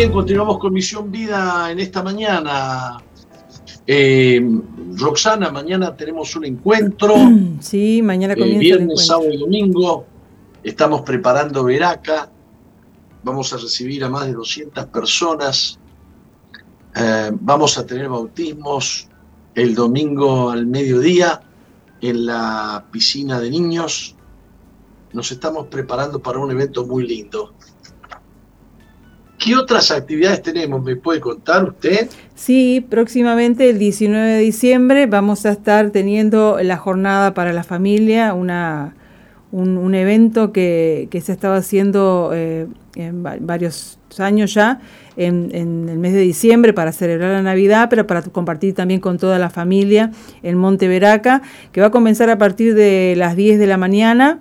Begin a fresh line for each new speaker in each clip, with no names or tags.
Bien, continuamos con Misión Vida en esta mañana. Eh, Roxana, mañana tenemos un encuentro.
Sí, mañana comienza
el viernes, sábado y domingo. Estamos preparando Veraca. Vamos a recibir a más de 200 personas. Eh, vamos a tener bautismos el domingo al mediodía en la piscina de niños. Nos estamos preparando para un evento muy lindo. ¿Qué otras actividades tenemos? ¿Me puede contar usted?
Sí, próximamente el 19 de diciembre vamos a estar teniendo la jornada para la familia, una, un, evento que, se estaba haciendo eh, en varios años ya, en, el mes de diciembre para celebrar la Navidad, pero para compartir también con toda la familia en Monte Veraca, que va a comenzar a partir de las 10 de la mañana.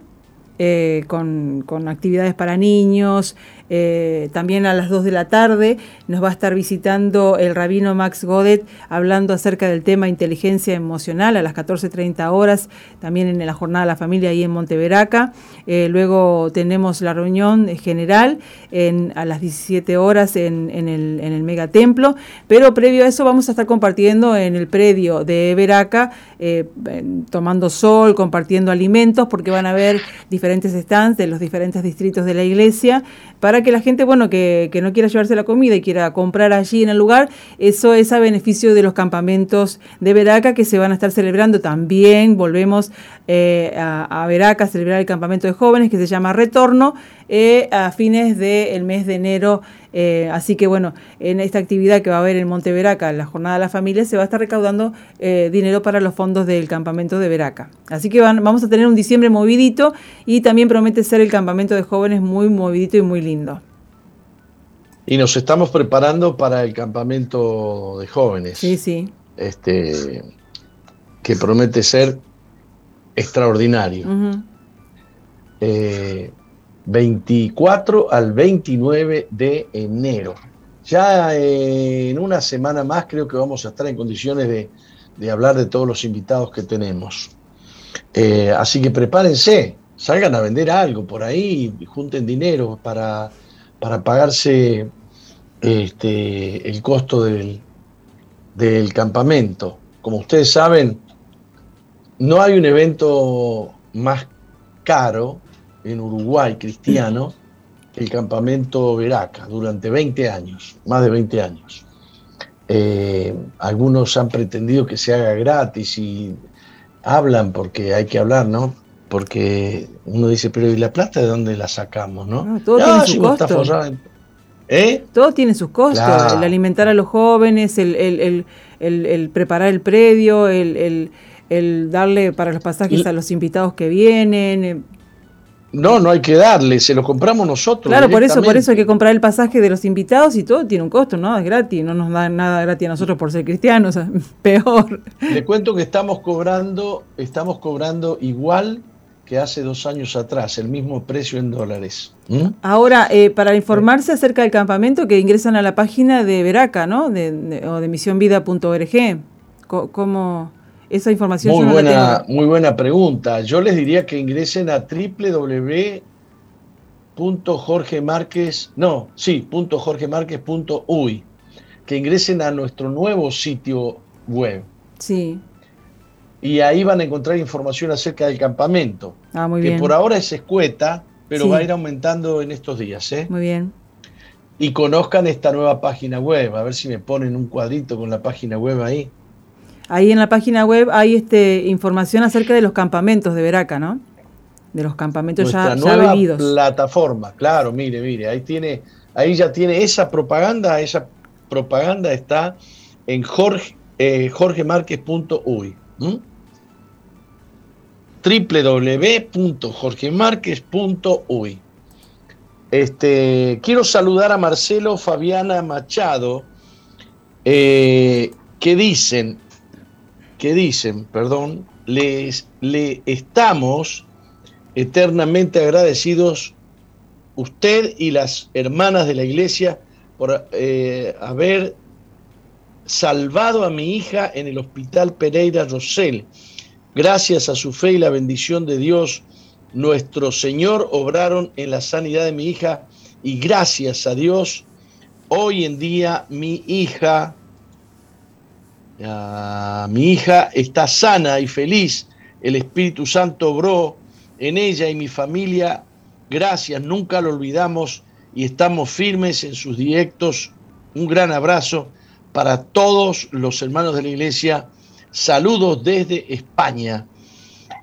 Eh, con, con, actividades para niños, eh, también a las 2 de la tarde nos va a estar visitando el rabino Max Godet hablando acerca del tema inteligencia emocional a las 14.30 horas, también en la jornada de la familia ahí en Monteveraca. Eh, luego tenemos la reunión general en, a las 17 horas en, el, en el megatemplo, pero previo a eso vamos a estar compartiendo en el predio de Veraca, eh, tomando sol, compartiendo alimentos, porque van a haber diferentes stands de los diferentes distritos de la iglesia para que la gente, bueno, que, no quiera llevarse la comida y quiera comprar allí en el lugar, eso es a beneficio de los campamentos de Veraca que se van a estar celebrando también. Volvemos eh, a, a, Veraca a celebrar el campamento de jóvenes que se llama Retorno eh, a fines del mes de enero. Eh, así que bueno, en esta actividad que va a haber en Monte Veraca, la Jornada de la Familia, se va a estar recaudando dinero para los fondos del campamento de Veraca. Así que vamos a tener un diciembre movidito y también promete ser el campamento de jóvenes muy movidito y muy lindo.
Y nos estamos preparando para el campamento de jóvenes.
Sí, sí.
Este, que promete ser extraordinario. 24 eh, al 29 de enero. Ya en una semana más creo que vamos a estar en condiciones de, hablar de todos los invitados que tenemos. Eh, así que prepárense, salgan a vender algo por ahí, junten dinero para, para pagarse este, el costo del, del campamento. Como ustedes saben, no hay un evento más caro en Uruguay cristiano el campamento Veraca durante 20 años, más de 20 años. Eh, algunos han pretendido que se haga gratis y hablan porque hay que hablar, ¿no? Porque uno dice, pero ¿y la plata de dónde la sacamos, no?
todo tiene su costo. ¿Eh? Todo tiene sus costos, el alimentar a los jóvenes, el, preparar el predio, el, darle para los pasajes a los invitados que vienen.
No, no hay que darle, se lo compramos nosotros.
Claro, por eso, por eso hay que comprar el pasaje de los invitados y todo tiene un costo, ¿no? Es gratis, no nos dan nada gratis a nosotros por ser cristianos, peor.
Le cuento que estamos cobrando, estamos cobrando igual que hace dos años atrás, el mismo precio en dólares.
¿Mm? Ahora, eh, para informarse acerca del campamento, que ingresan a la página de Veraca, ¿no? De, o de misionvida.org. ¿Cómo esa información?
Muy, buena, muy buena pregunta. Yo les diría que ingresen a www.jorgemarquez, no, sí, .jorgemarquez.uy, que ingresen a nuestro nuevo sitio web.
Sí
y ahí van a encontrar información acerca del campamento.
Ah, muy
que por ahora es escueta, pero va a ir aumentando en estos días. ¿eh?
Muy bien.
Y conozcan esta nueva página web, a ver si me ponen un cuadrito con la página web ahí.
Ahí en la página web hay este, información acerca de los campamentos de Veraca, ¿no? De los campamentos
ya, nueva plataforma, claro, mire, mire, ahí tiene, ahí ya tiene esa propaganda, esa propaganda está en jorge, eh, jorgemarquez.uy www.jorgemarquez.uy. Este, quiero saludar a Marcelo Fabiana Machado, eh, que dicen, que dicen, perdón, les, le estamos eternamente agradecidos usted y las hermanas de la iglesia por eh, haber salvado a mi hija en el hospital Pereira Rosell. Gracias a su fe y la bendición de Dios, nuestro Señor obraron en la sanidad de mi hija y gracias a Dios hoy en día mi hija, mi hija está sana y feliz. El Espíritu Santo obró en ella y mi familia. Gracias, nunca lo olvidamos y estamos firmes en sus directos. Un gran abrazo para todos los hermanos de la iglesia. Saludos desde España.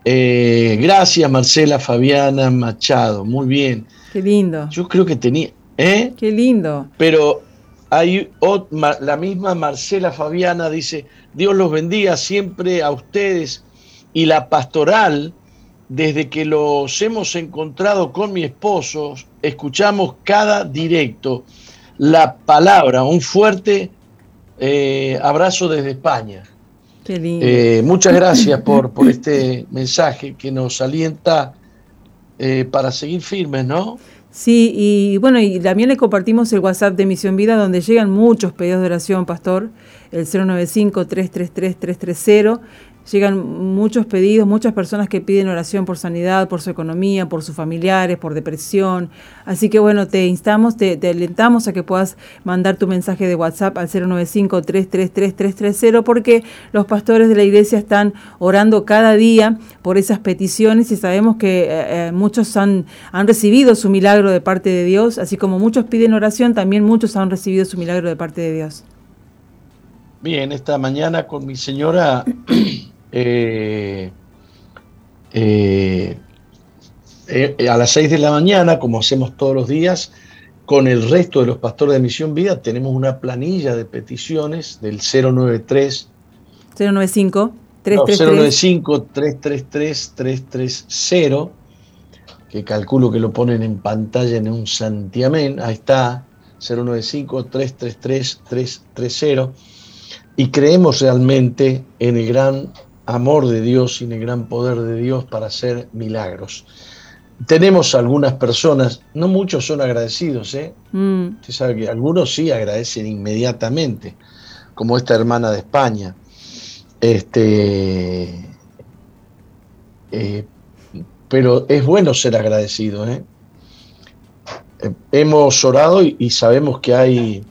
Eh, gracias, Marcela Fabiana Machado. Muy bien.
Qué lindo.
Yo creo que tenía. ¿eh?
Qué lindo.
Pero hay la misma Marcela Fabiana dice: Dios los bendiga siempre a ustedes y la pastoral. Desde que los hemos encontrado con mi esposo, escuchamos cada directo la palabra. Un fuerte eh, abrazo desde España. Eh, muchas gracias por, por este mensaje que nos alienta eh, para seguir firmes, ¿no?
Sí, y bueno, y también le compartimos el WhatsApp de Misión Vida, donde llegan muchos pedidos de oración, Pastor, el 095-333-330. Llegan muchos pedidos, muchas personas que piden oración por sanidad, por su economía, por sus familiares, por depresión. Así que bueno, te instamos, te, alentamos a que puedas mandar tu mensaje de WhatsApp al 095-333-330 porque los pastores de la iglesia están orando cada día por esas peticiones y sabemos que eh, eh, muchos han, han recibido su milagro de parte de Dios, así como muchos piden oración, también muchos han recibido su milagro de parte de Dios.
Bien, esta mañana con mi señora Eh, eh, eh, a las 6 de la mañana, como hacemos todos los días, con el resto de los pastores de Misión Vida, tenemos una planilla de peticiones del 093
095
395 333 330 que calculo que lo ponen en pantalla en un santiamén, ahí está, 095 333 330 y creemos realmente en el gran amor de Dios y en el gran poder de Dios para hacer milagros. Tenemos algunas personas, no muchos son agradecidos, ¿eh? Mm. Usted sabe que algunos sí agradecen inmediatamente, como esta hermana de España. Este, eh, pero es bueno ser agradecido, ¿eh? eh hemos orado y, sabemos que hay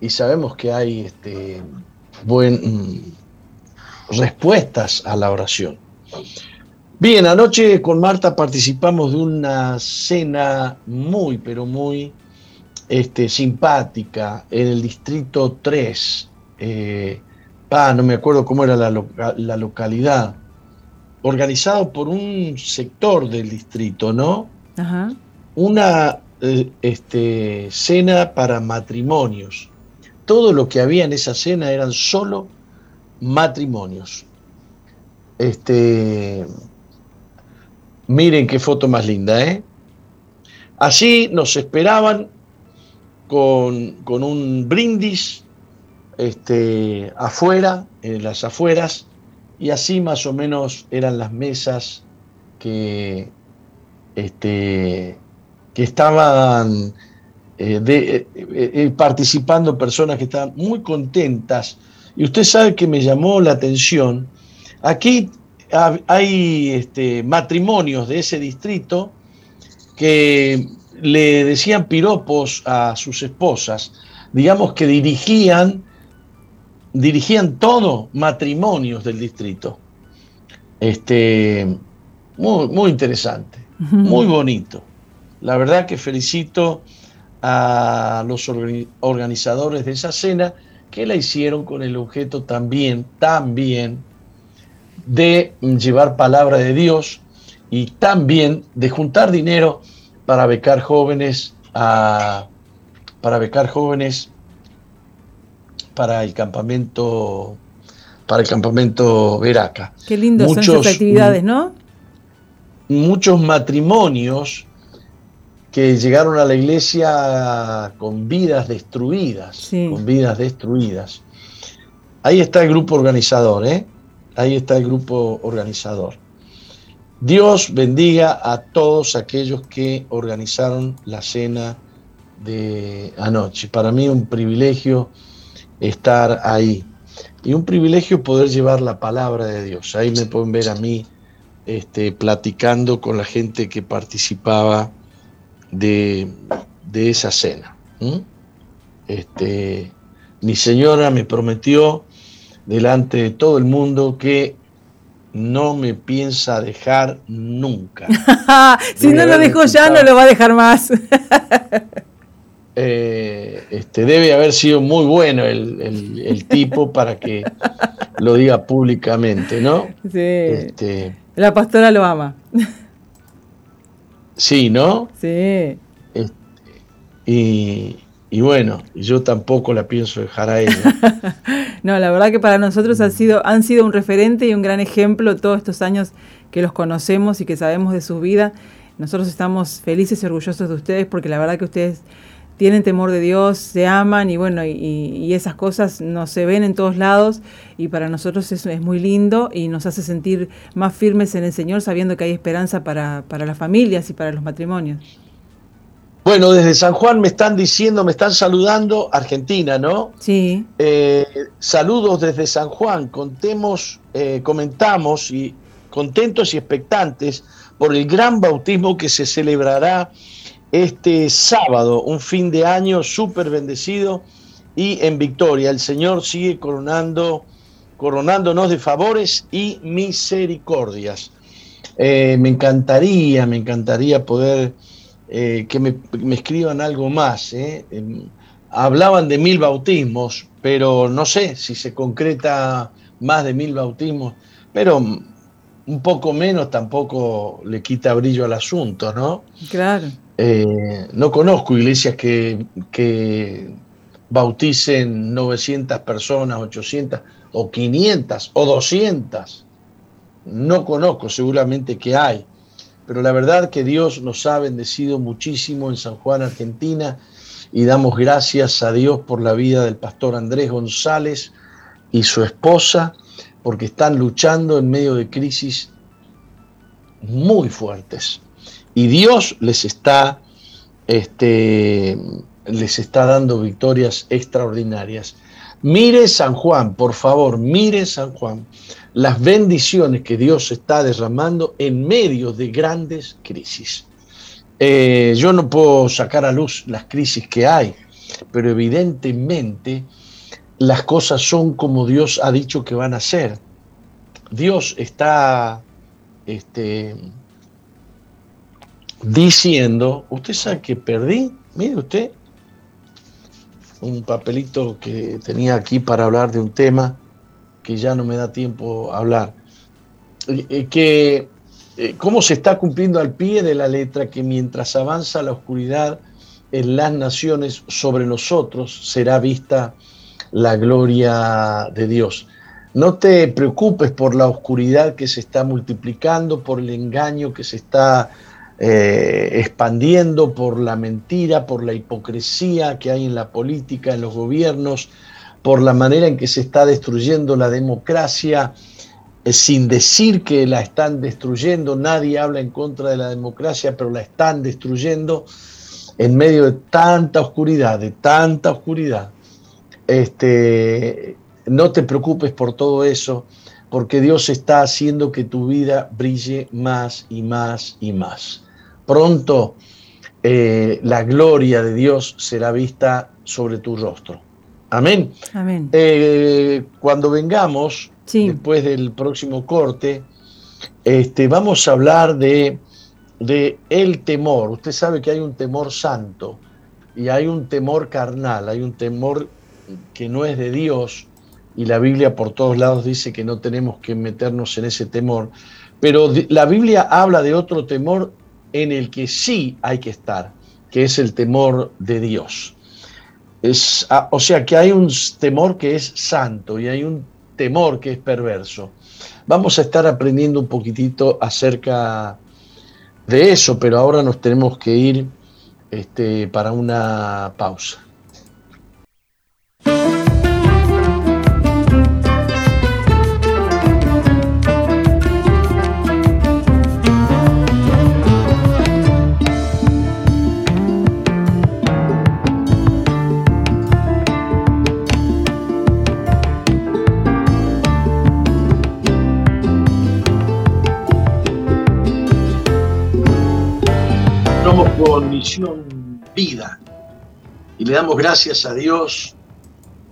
y sabemos que hay este buen respuestas a la oración. Bien, anoche con Marta participamos de una cena muy, pero muy este, simpática en el distrito 3. Eh, no me acuerdo cómo era la, la, localidad. Organizado por un sector del distrito, ¿no? Ajá. Una eh, este, cena para matrimonios. Todo lo que había en esa cena eran solo matrimonios. Este, miren qué foto más linda, ¿eh? Así nos esperaban con, con un brindis este, afuera, en las afueras, y así más o menos eran las mesas que, este, que estaban eh, de, eh, eh, participando personas que estaban muy contentas y usted sabe que me llamó la atención, aquí hay este, matrimonios de ese distrito que le decían piropos a sus esposas, digamos que dirigían, dirigían todo matrimonios del distrito. Este, muy, muy interesante, muy bonito. La verdad que felicito a los organizadores de esa cena que la hicieron con el objeto también, también de llevar palabra de Dios y también de juntar dinero para becar jóvenes para becar jóvenes para el campamento para el campamento Veraca.
Qué lindo son esas actividades, ¿no?
Muchos matrimonios que llegaron a la iglesia con vidas destruidas, con vidas destruidas. Ahí está el grupo organizador, ¿eh? Ahí está el grupo organizador. Dios bendiga a todos aquellos que organizaron la cena de anoche. Para mí un privilegio estar ahí y un privilegio poder llevar la palabra de Dios. Ahí me pueden ver a mí este, platicando con la gente que participaba de, esa cena. Este, mi señora me prometió delante de todo el mundo que no me piensa dejar nunca.
si no lo dejó ya, no lo va a dejar más.
Eh, este, debe haber sido muy bueno el, tipo para que lo diga públicamente, ¿no?
Sí. Este, La pastora lo ama.
Sí, ¿no?
Sí.
Este, y, y bueno, yo tampoco la pienso dejar a ella.
no, la verdad que para nosotros han sido, han sido un referente y un gran ejemplo todos estos años que los conocemos y que sabemos de su vida. Nosotros estamos felices y orgullosos de ustedes porque la verdad que ustedes tienen temor de Dios, se aman y bueno, y, esas cosas no se ven en todos lados y para nosotros eso es muy lindo y nos hace sentir más firmes en el Señor sabiendo que hay esperanza para, para las familias y para los matrimonios.
Bueno, desde San Juan me están diciendo, me están saludando, Argentina, ¿no?
Sí.
Eh, saludos desde San Juan, contemos, eh, comentamos y contentos y expectantes por el gran bautismo que se celebrará este sábado, un fin de año súper bendecido y en victoria. El Señor sigue coronando, coronándonos de favores y misericordias. Eh, me encantaría, me encantaría poder eh, que me, escriban algo más. ¿eh? Em, hablaban de mil bautismos, pero no sé si se concreta más de mil bautismos, pero un poco menos tampoco le quita brillo al asunto, ¿no?
Claro.
Eh, no conozco iglesias que, que bauticen 900 personas, 800 o 500 o 200. No conozco, seguramente que hay pero la verdad que Dios nos ha bendecido muchísimo en San Juan, Argentina, y damos gracias a Dios por la vida del pastor Andrés González y su esposa, porque están luchando en medio de crisis muy fuertes. Y Dios les está, este, les está dando victorias extraordinarias. Mire San Juan, por favor, mire San Juan las bendiciones que Dios está derramando en medio de grandes crisis. Eh, yo no puedo sacar a luz las crisis que hay, pero evidentemente las cosas son como Dios ha dicho que van a ser. Dios está este, diciendo, usted sabe que perdí, mire usted, un papelito que tenía aquí para hablar de un tema que ya no me da tiempo a hablar, eh, eh, que eh, cómo se está cumpliendo al pie de la letra que mientras avanza la oscuridad en las naciones sobre nosotros será vista la gloria de Dios. No te preocupes por la oscuridad que se está multiplicando, por el engaño que se está expandiendo, por la mentira, por la hipocresía que hay en la política, en los gobiernos, por la manera en que se está destruyendo la democracia, eh, sin decir que la están destruyendo, nadie habla en contra de la democracia, pero la están destruyendo en medio de tanta oscuridad, de tanta oscuridad. Este, no te preocupes por todo eso, porque Dios está haciendo que tu vida brille más y más y más. Pronto eh, la gloria de Dios será vista sobre tu rostro. Amén.
Amén.
Eh, cuando vengamos, después del próximo corte, este, vamos a hablar de, de el temor. Usted sabe que hay un temor santo y hay un temor carnal, hay un temor que no es de Dios y la Biblia por todos lados dice que no tenemos que meternos en ese temor, pero la Biblia habla de otro temor en el que sí hay que estar, que es el temor de Dios. Ah, o sea que hay un temor que es santo y hay un temor que es perverso. Vamos a estar aprendiendo un poquitito acerca de eso, pero ahora nos tenemos que ir este, para una pausa. Con Misión Vida. Y le damos gracias a Dios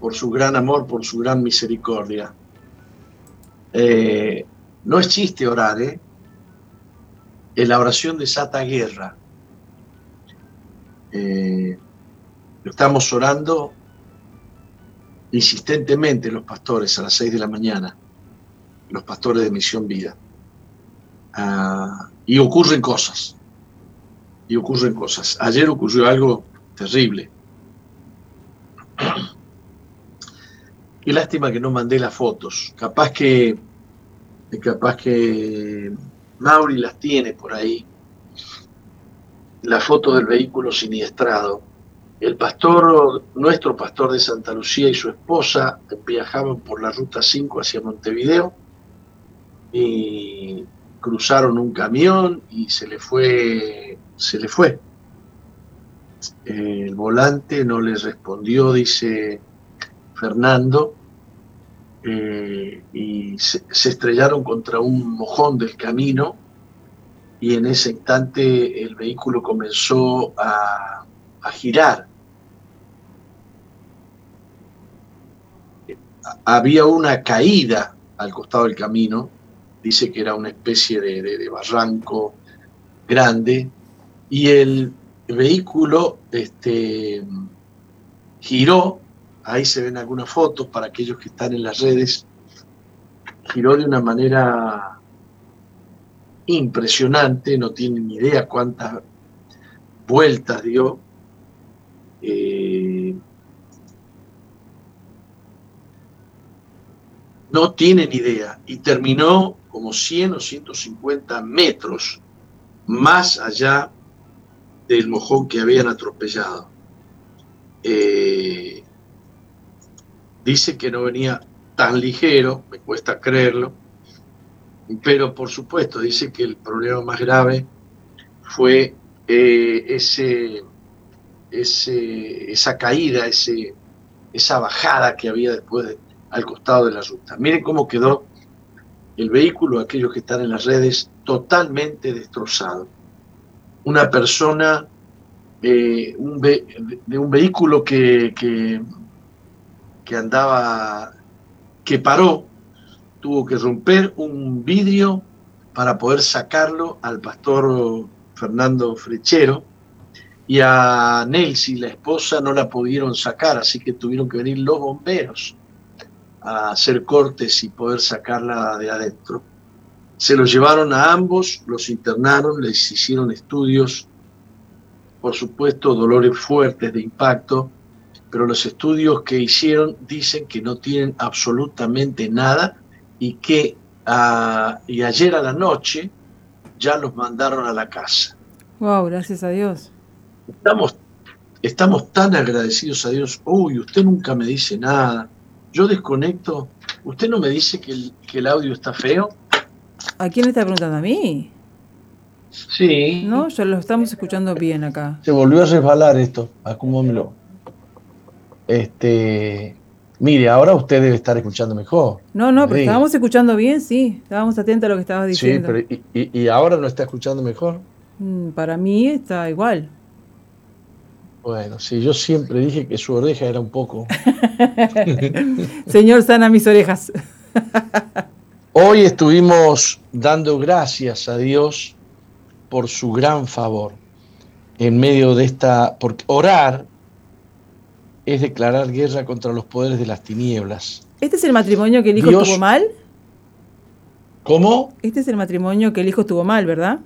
por su gran amor, por su gran misericordia. Eh, no es chiste orar, ¿eh? La oración desata guerra. Eh, estamos orando insistentemente los pastores a las seis de la mañana, los pastores de Misión Vida. Ah, y ocurren cosas. Y ocurren cosas. Ayer ocurrió algo terrible. Qué lástima que no mandé las fotos. Capaz que, capaz que Mauri las tiene por ahí. La foto del vehículo siniestrado. El pastor, nuestro pastor de Santa Lucía y su esposa viajaban por la ruta 5 hacia Montevideo y cruzaron un camión y se le fue, se le fue. El volante no le respondió, dice Fernando, eh, y se, estrellaron contra un mojón del camino y en ese instante el vehículo comenzó a, girar. Había una caída al costado del camino, dice que era una especie de, barranco grande, y el vehículo este, giró Ahí se ven algunas fotos para aquellos que están en las redes. Giró de una manera impresionante, no tienen ni idea cuántas vueltas dio. Eh, no tienen idea. Y terminó como 100 o 150 metros más allá del mojón que habían atropellado. Eh, Dice que no venía tan ligero, me cuesta creerlo, pero por supuesto dice que el problema más grave fue eh, ese, esa caída, ese, esa bajada que había después al costado de la ruta. Miren cómo quedó el vehículo, aquellos que están en las redes, totalmente destrozado. Una persona eh, de un vehículo que, que andaba, que paró, tuvo que romper un vidrio para poder sacarlo al pastor Fernando Frechero y a Nelsi, la esposa, no la pudieron sacar, así que tuvieron que venir los bomberos a hacer cortes y poder sacarla de adentro. Se los llevaron a ambos, los internaron, les hicieron estudios, por supuesto dolores fuertes de impacto, pero los estudios que hicieron dicen que no tienen absolutamente nada y que ah, y ayer a la noche ya los mandaron a la casa.
Wow, gracias a Dios.
Estamos, estamos tan agradecidos a Dios. Uy, usted nunca me dice nada. Yo desconecto. ¿Usted no me dice que el, que el audio está feo?
¿A quién le está preguntando? ¿A mí?
Sí.
No, ya lo estamos escuchando bien acá.
Se volvió a resbalar esto. Acomódemelo. Este, mire, ahora usted debe estar escuchando mejor.
No, no, pero estábamos escuchando bien, sí. Estábamos atentos a lo que estabas diciendo.
Sí, pero ¿y, ahora no está escuchando mejor?
Mm, para mí está igual.
Bueno, sí, yo siempre dije que su oreja era un poco.
Señor, sana mis orejas.
Hoy estuvimos dando gracias a Dios por su gran favor en medio de esta, porque orar es declarar guerra contra los poderes de las tinieblas.
¿Este es el matrimonio que el hijo tuvo mal?
¿Cómo?
Este es el matrimonio que el hijo tuvo mal, ¿verdad?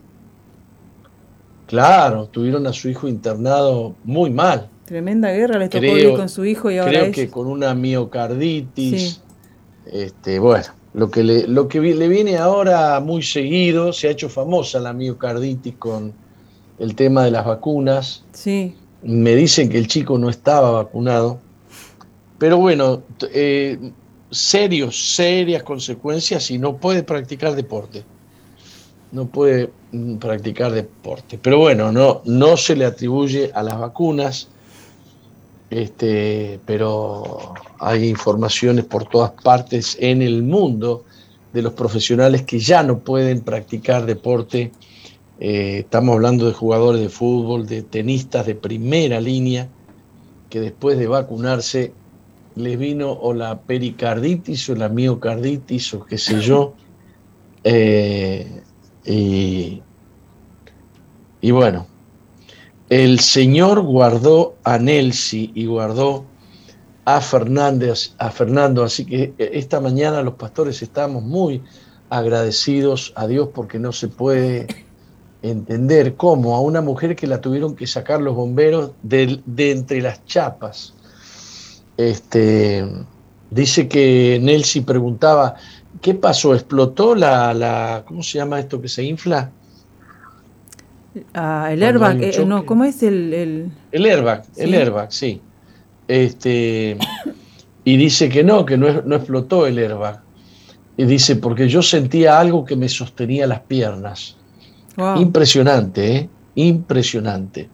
Claro, tuvieron a su hijo internado muy mal.
Tremenda guerra les tocó vivir con su hijo y ahora
Creo que con una miocarditis. Este, bueno, lo que, le, lo que le viene ahora muy seguido, se ha hecho famosa la miocarditis con el tema de las vacunas.
Sí
me dicen que el chico no estaba vacunado, pero bueno, eh, serios, serias consecuencias y no puede practicar deporte. No puede mm, practicar deporte. Pero bueno, no, no se le atribuye a las vacunas, este, pero hay informaciones por todas partes en el mundo de los profesionales que ya no pueden practicar deporte eh, estamos hablando de jugadores de fútbol, de tenistas de primera línea, que después de vacunarse les vino o la pericarditis o la miocarditis o qué sé yo. Eh, y, y bueno, el Señor guardó a Nelsi y guardó a Fernández, a Fernando, así que esta mañana los pastores estamos muy agradecidos a Dios porque no se puede entender cómo a una mujer que la tuvieron que sacar los bomberos de, entre las chapas. Este, dice que Nelsi preguntaba, ¿qué pasó? ¿Explotó la, la, ¿cómo se llama esto que se infla?
Ah, el airbag, eh, no, ¿cómo es el, el...
El airbag, el airbag, sí. Este, y dice que no, que no, no explotó el airbag. Y dice, porque yo sentía algo que me sostenía las piernas. Impresionante, ¿eh? Impresionante.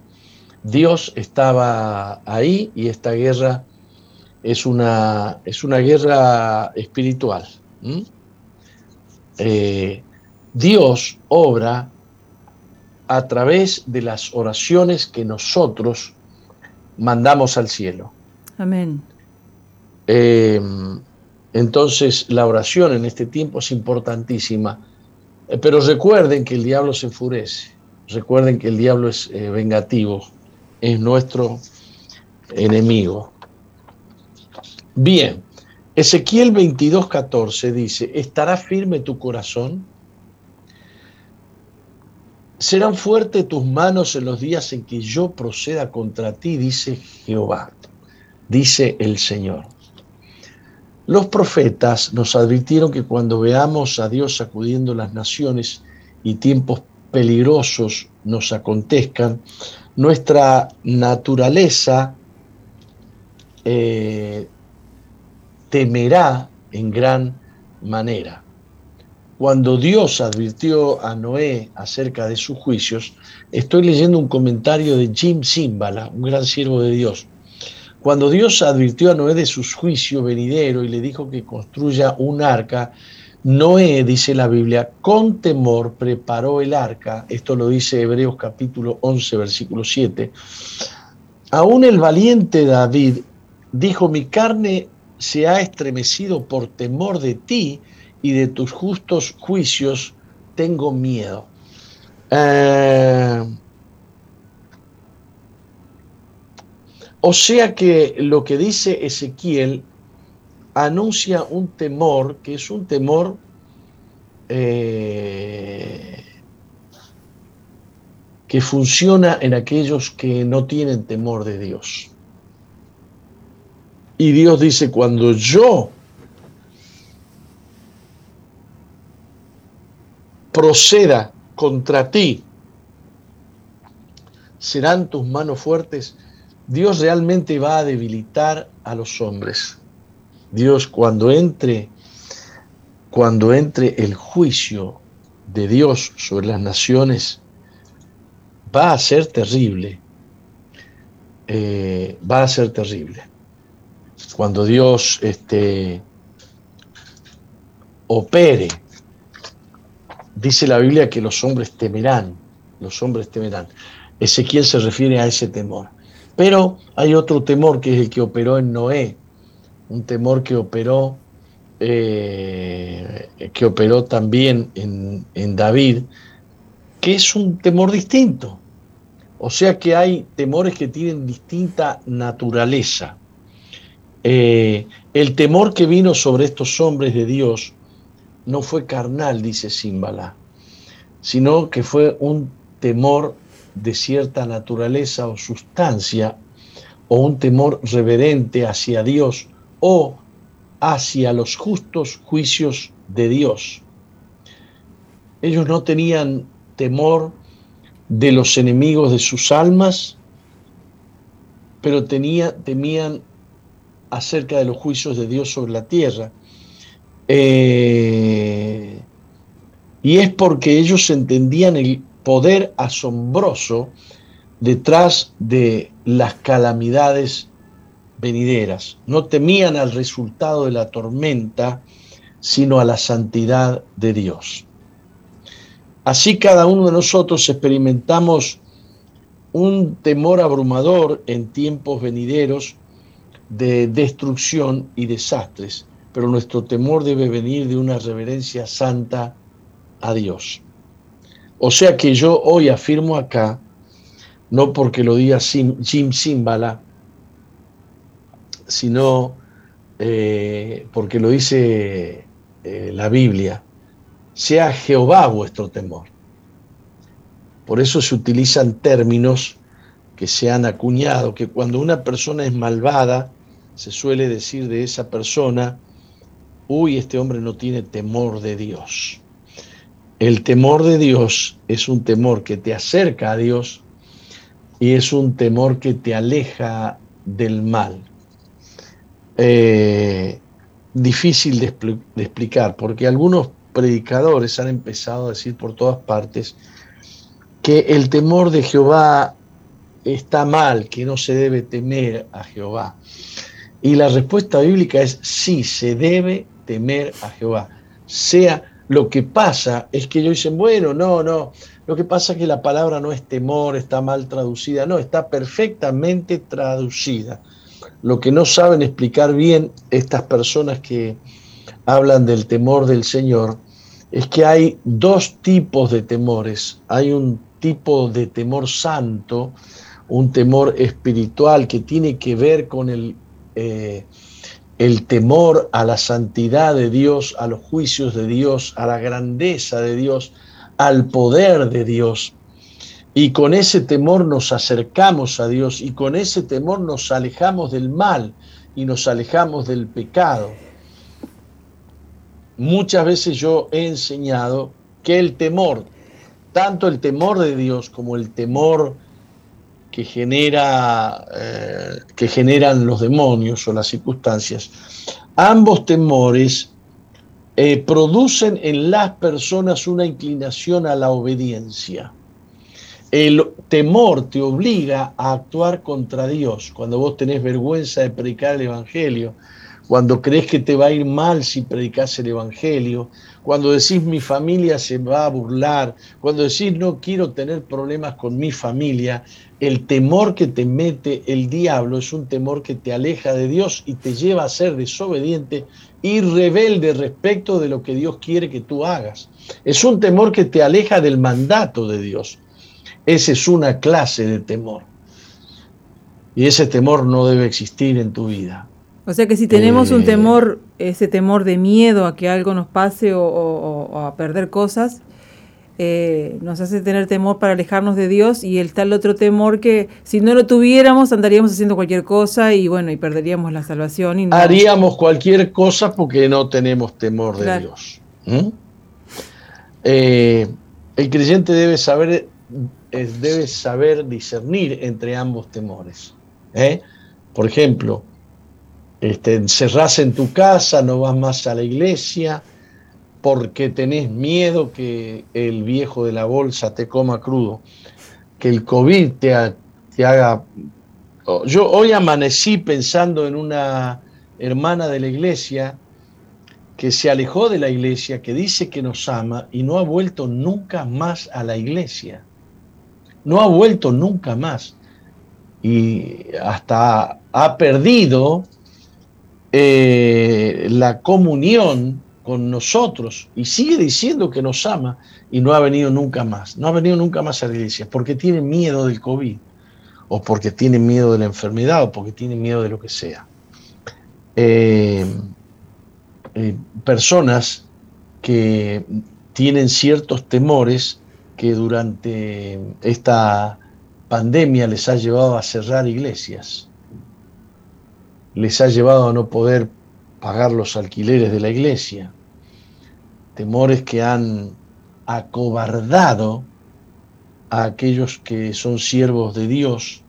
Dios estaba ahí y esta guerra es una, es una guerra espiritual. Eh, Dios obra a través de las oraciones que nosotros mandamos al cielo.
Amén.
Eh, entonces la oración en este tiempo es importantísima. Eh, pero recuerden que el diablo se enfurece, recuerden que el diablo es eh, vengativo, es nuestro enemigo. Bien, Ezequiel 22:14 dice, ¿estará firme tu corazón? Serán fuertes tus manos en los días en que yo proceda contra ti, dice Jehová, dice el Señor. Los profetas nos advirtieron que cuando veamos a Dios sacudiendo las naciones y tiempos peligrosos nos acontezcan, nuestra naturaleza eh, temerá en gran manera. Cuando Dios advirtió a Noé acerca de sus juicios, estoy leyendo un comentario de Jim Simbala, un gran siervo de Dios, cuando Dios advirtió a Noé de su juicio venidero y le dijo que construya un arca, Noé, dice la Biblia, con temor preparó el arca. Esto lo dice Hebreos capítulo 11, versículo 7. Aún el valiente David dijo, mi carne se ha estremecido por temor de ti y de tus justos juicios tengo miedo. Eh, O sea que lo que dice Ezequiel anuncia un temor que es un temor eh, que funciona en aquellos que no tienen temor de Dios. Y Dios dice, cuando yo proceda contra ti, serán tus manos fuertes Dios realmente va a debilitar a los hombres. Dios cuando entre cuando entre el juicio de Dios sobre las naciones va a ser terrible. Eh, va a ser terrible. Cuando Dios este, opere, dice la Biblia que los hombres temerán, los hombres temerán. Ezequiel se refiere a ese temor. Pero hay otro temor que es el que operó en Noé, un temor que operó, eh, que operó también en, David, que es un temor distinto. O sea que hay temores que tienen distinta naturaleza. Eh, el temor que vino sobre estos hombres de Dios no fue carnal, dice Simbala, sino que fue un temor de cierta naturaleza o sustancia, o un temor reverente hacia Dios o hacia los justos juicios de Dios. Ellos no tenían temor de los enemigos de sus almas, pero temían acerca de los juicios de Dios sobre la tierra. Eh, y es porque ellos entendían el poder asombroso detrás de las calamidades venideras. No temían al resultado de la tormenta, sino a la santidad de Dios. Así cada uno de nosotros experimentamos un temor abrumador en tiempos venideros de destrucción y desastres, pero nuestro temor debe venir de una reverencia santa a Dios. O sea que yo hoy afirmo acá, no porque lo diga Jim Simbala, sino eh, porque lo dice eh, la Biblia, sea Jehová vuestro temor. Por eso se utilizan términos que se han acuñado, que cuando una persona es malvada, se suele decir de esa persona, uy, este hombre no tiene temor de Dios. El temor de Dios es un temor que te acerca a Dios y es un temor que te aleja del mal. Eh, difícil de, de explicar, porque algunos predicadores han empezado a decir por todas partes que el temor de Jehová está mal, que no se debe temer a Jehová. Y la respuesta bíblica es sí, se debe temer a Jehová. Sea lo que pasa, es que ellos dicen, bueno, no, no, lo que pasa es que la palabra no es temor, está mal traducida, no, está perfectamente traducida. Lo que no saben explicar bien estas personas que hablan del temor del Señor es que hay dos tipos de temores. Hay un tipo de temor santo, un temor espiritual que tiene que ver con el, eh, el temor a la santidad de Dios, a los juicios de Dios, a la grandeza de Dios, al poder de Dios. Y con ese temor nos acercamos a Dios y con ese temor nos alejamos del mal y nos alejamos del pecado. Muchas veces yo he enseñado que el temor, tanto el temor de Dios como el temor que, genera, eh, que generan los demonios o las circunstancias, ambos temores eh, producen en las personas una inclinación a la obediencia. El temor te obliga a actuar contra Dios. Cuando vos tenés vergüenza de predicar el Evangelio, cuando crees que te va a ir mal si predicas el Evangelio, cuando decís mi familia se va a burlar, cuando decís no quiero tener problemas con mi familia, el temor que te mete el diablo es un temor que te aleja de Dios y te lleva a ser desobediente y rebelde respecto de lo que Dios quiere que tú hagas. Es un temor que te aleja del mandato de Dios. Esa es una clase de temor. Y ese temor no debe existir en tu vida.
O sea que si tenemos un eh. temor, ese temor de miedo a que algo nos pase o, a perder cosas, eh, nos hace tener temor para alejarnos de Dios y el tal otro temor que si no lo tuviéramos andaríamos haciendo cualquier cosa y bueno, y perderíamos la salvación. Y
Haríamos cualquier cosa porque no tenemos temor de Dios. Eh, el creyente debe saber, debe saber discernir entre ambos temores. Por ejemplo, este, en tu casa, no vas más a la iglesia, porque tenés miedo que el viejo de la bolsa te coma crudo, que el COVID te haga... Yo hoy amanecí pensando en una hermana de la iglesia que se alejó de la iglesia, que dice que nos ama y no ha vuelto nunca más a la iglesia. No ha vuelto nunca más. Y hasta ha perdido eh, la comunión con nosotros y sigue diciendo que nos ama y no ha venido nunca más. No ha venido nunca más a la iglesia porque tiene miedo del COVID o porque tiene miedo de la enfermedad o porque tiene miedo de lo que sea. Eh, eh, personas que tienen ciertos temores que durante esta pandemia les ha llevado a cerrar iglesias les ha llevado a no poder pagar los alquileres de la iglesia, temores que han acobardado a aquellos que son siervos de Dios.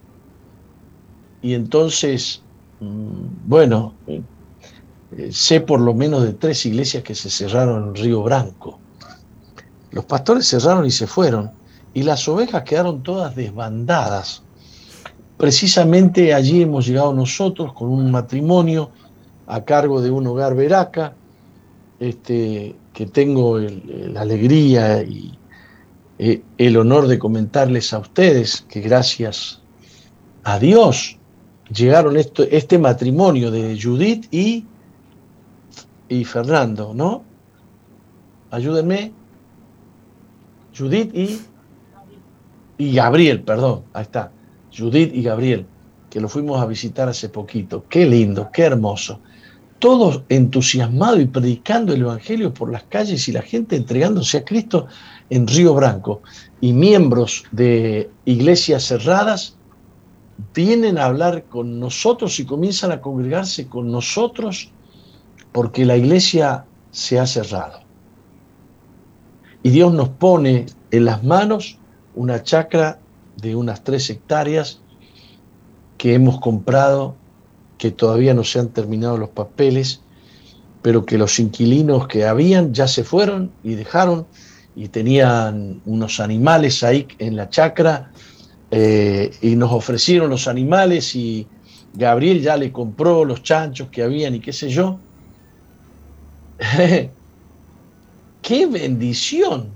Y entonces, mm, bueno, eh, sé por lo menos de tres iglesias que se cerraron en Río Branco. Los pastores cerraron y se fueron, y las ovejas quedaron todas desbandadas Precisamente allí hemos llegado nosotros con un matrimonio a cargo de un hogar veraca, este, que tengo la alegría y, eh, el honor de comentarles a ustedes que gracias a Dios llegaron esto, este matrimonio de Judith y, y Fernando, ¿no? Ayúdenme. Judith y, y Gabriel, perdón, ahí está. Judith y Gabriel, que lo fuimos a visitar hace poquito. Qué lindo, qué hermoso. Todos entusiasmados y predicando el Evangelio por las calles y la gente entregándose a Cristo en Río Branco. Y miembros de iglesias cerradas vienen a hablar con nosotros y comienzan a congregarse con nosotros porque la iglesia se ha cerrado. Y Dios nos pone en las manos una chacra de unas tres hectáreas que hemos comprado, que todavía no se han terminado los papeles, pero que los inquilinos que habían ya se fueron y dejaron y tenían unos animales ahí en la chacra eh, y nos ofrecieron los animales y Gabriel ya le compró los chanchos que habían y qué sé yo. ¡Qué bendición!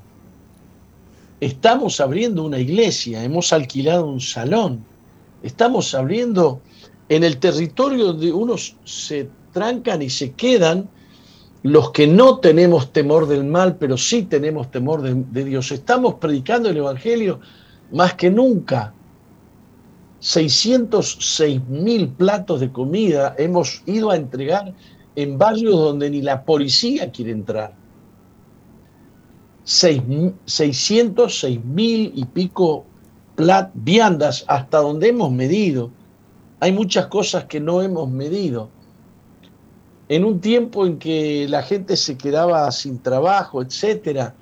Estamos abriendo una iglesia, hemos alquilado un salón, estamos abriendo en el territorio donde unos se trancan y se quedan los que no tenemos temor del mal, pero sí tenemos temor de, Dios. Estamos predicando el Evangelio más que nunca. 606 mil platos de comida hemos ido a entregar en barrios donde ni la policía quiere entrar. 606 mil y pico viandas hasta donde hemos medido. Hay muchas cosas que no hemos medido en un tiempo en que la gente se quedaba sin trabajo, etcétera,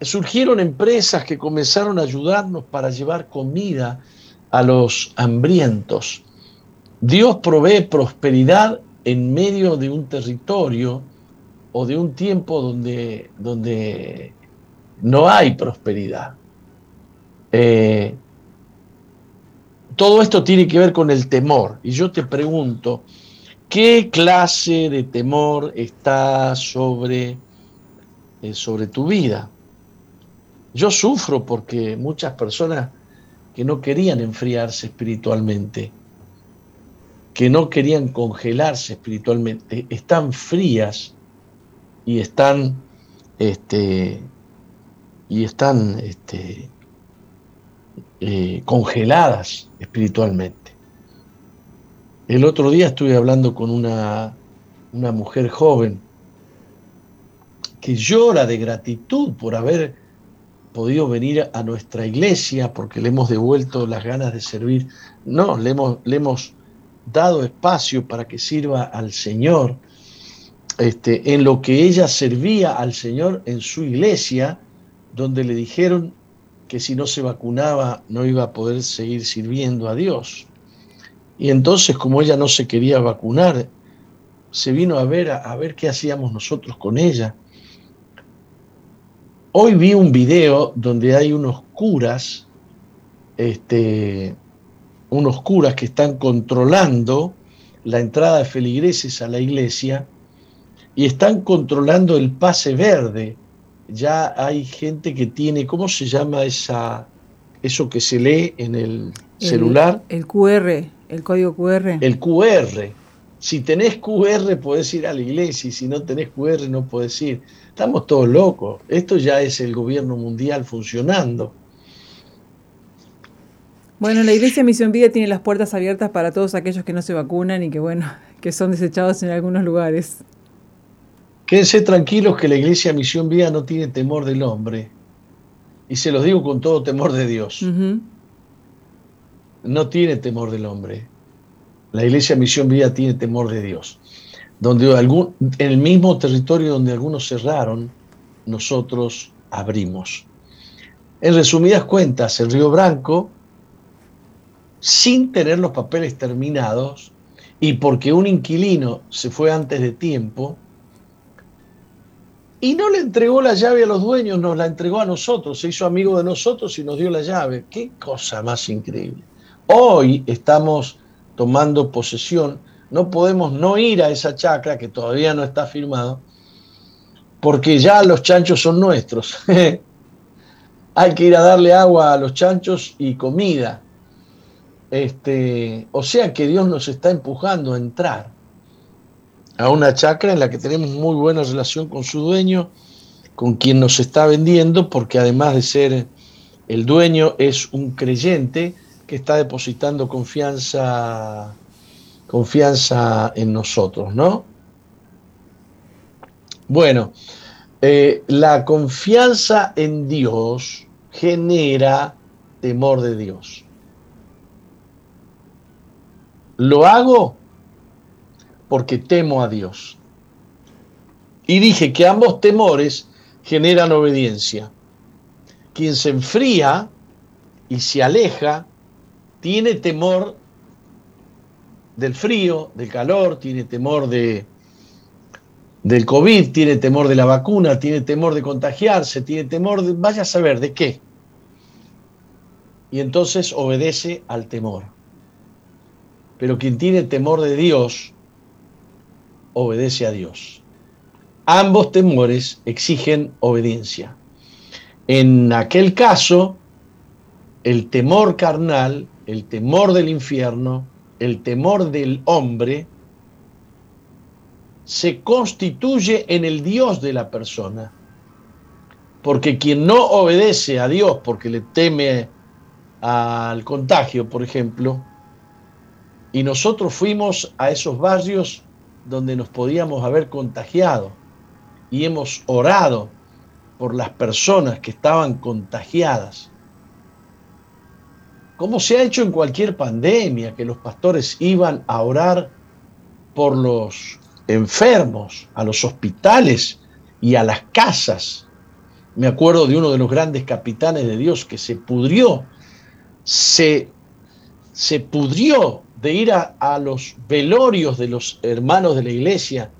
surgieron empresas que comenzaron a ayudarnos para llevar comida a los hambrientos. Dios provee prosperidad en medio de un territorio o de un tiempo donde, donde no hay prosperidad. Eh, todo esto tiene que ver con el temor. Y yo te pregunto, ¿Qué clase de temor está sobre, eh, sobre tu vida? Yo sufro porque muchas personas que no querían enfriarse espiritualmente, que no querían congelarse espiritualmente, están frías y están, este, y están este, eh, congeladas espiritualmente. El otro día estuve hablando con una, una mujer joven que llora de gratitud por haber podido venir a nuestra iglesia porque le hemos devuelto las ganas de servir. No, le hemos, le hemos dado espacio para que sirva al Señor. Este, en lo que ella servía al Señor en su iglesia, donde le dijeron que si no se vacunaba no iba a poder seguir sirviendo a Dios. Y entonces, como ella no se quería vacunar, se vino a ver, a, ver qué hacíamos nosotros con ella. Hoy vi un video donde hay unos curas, este, unos curas que están controlando la entrada de feligreses a la iglesia y están controlando el pase verde. Ya hay gente que tiene, ¿cómo se llama esa, eso que se lee en el, celular?
El QR. El código QR.
El QR. Si tenés QR podés ir a la iglesia y si no tenés QR no podés ir. Estamos todos locos. Esto ya es el gobierno mundial funcionando.
Bueno, la Iglesia Misión Vida tiene las puertas abiertas para todos aquellos que no se vacunan y que, bueno, que son desechados en algunos lugares.
Quédense tranquilos que la Iglesia Misión Vida no tiene temor del hombre. Y se los digo con todo temor de Dios no tiene temor del hombre. La iglesia Misión Vida tiene temor de Dios. Donde algún, en el mismo territorio donde algunos cerraron, nosotros abrimos. En resumidas cuentas, el Río Branco, sin tener los papeles terminados y porque un inquilino se fue antes de tiempo, y no le entregó la llave a los dueños, nos la entregó a nosotros, se hizo amigo de nosotros y nos dio la llave. Qué cosa más increíble. Hoy estamos tomando posesión, no podemos no ir a esa chacra que todavía no está firmado, porque ya los chanchos son nuestros. hay que ir a darle agua a los chanchos y comida. Este, o sea que Dios nos está empujando a entrar a una chacra en la que tenemos muy buena relación con su dueño, con quien nos está vendiendo, porque además de ser el dueño es un creyente que está depositando confianza, confianza en nosotros, ¿no? Bueno, eh, la confianza en Dios genera temor de Dios. Lo hago porque temo a Dios. Y dije que ambos temores generan obediencia. Quien se enfría y se aleja tiene temor del frío, del calor, tiene temor de, del COVID, tiene temor de la vacuna, tiene temor de contagiarse, tiene temor de, vaya a saber de qué. Y entonces obedece al temor. Pero quien tiene temor de Dios, obedece a Dios. Ambos temores exigen obediencia. En aquel caso, el temor carnal, el temor del infierno, el temor del hombre, se constituye en el Dios de la persona. Porque quien no obedece a Dios porque le teme al contagio, por ejemplo, y nosotros fuimos a esos barrios donde nos podíamos haber contagiado y hemos orado por las personas que estaban contagiadas. Como se ha hecho en cualquier pandemia, que los pastores iban a orar por los enfermos, a los hospitales y a las casas. Me acuerdo de uno de los grandes capitanes de Dios que se pudrió, se, se pudrió de ir a, a los velorios de los hermanos de la iglesia,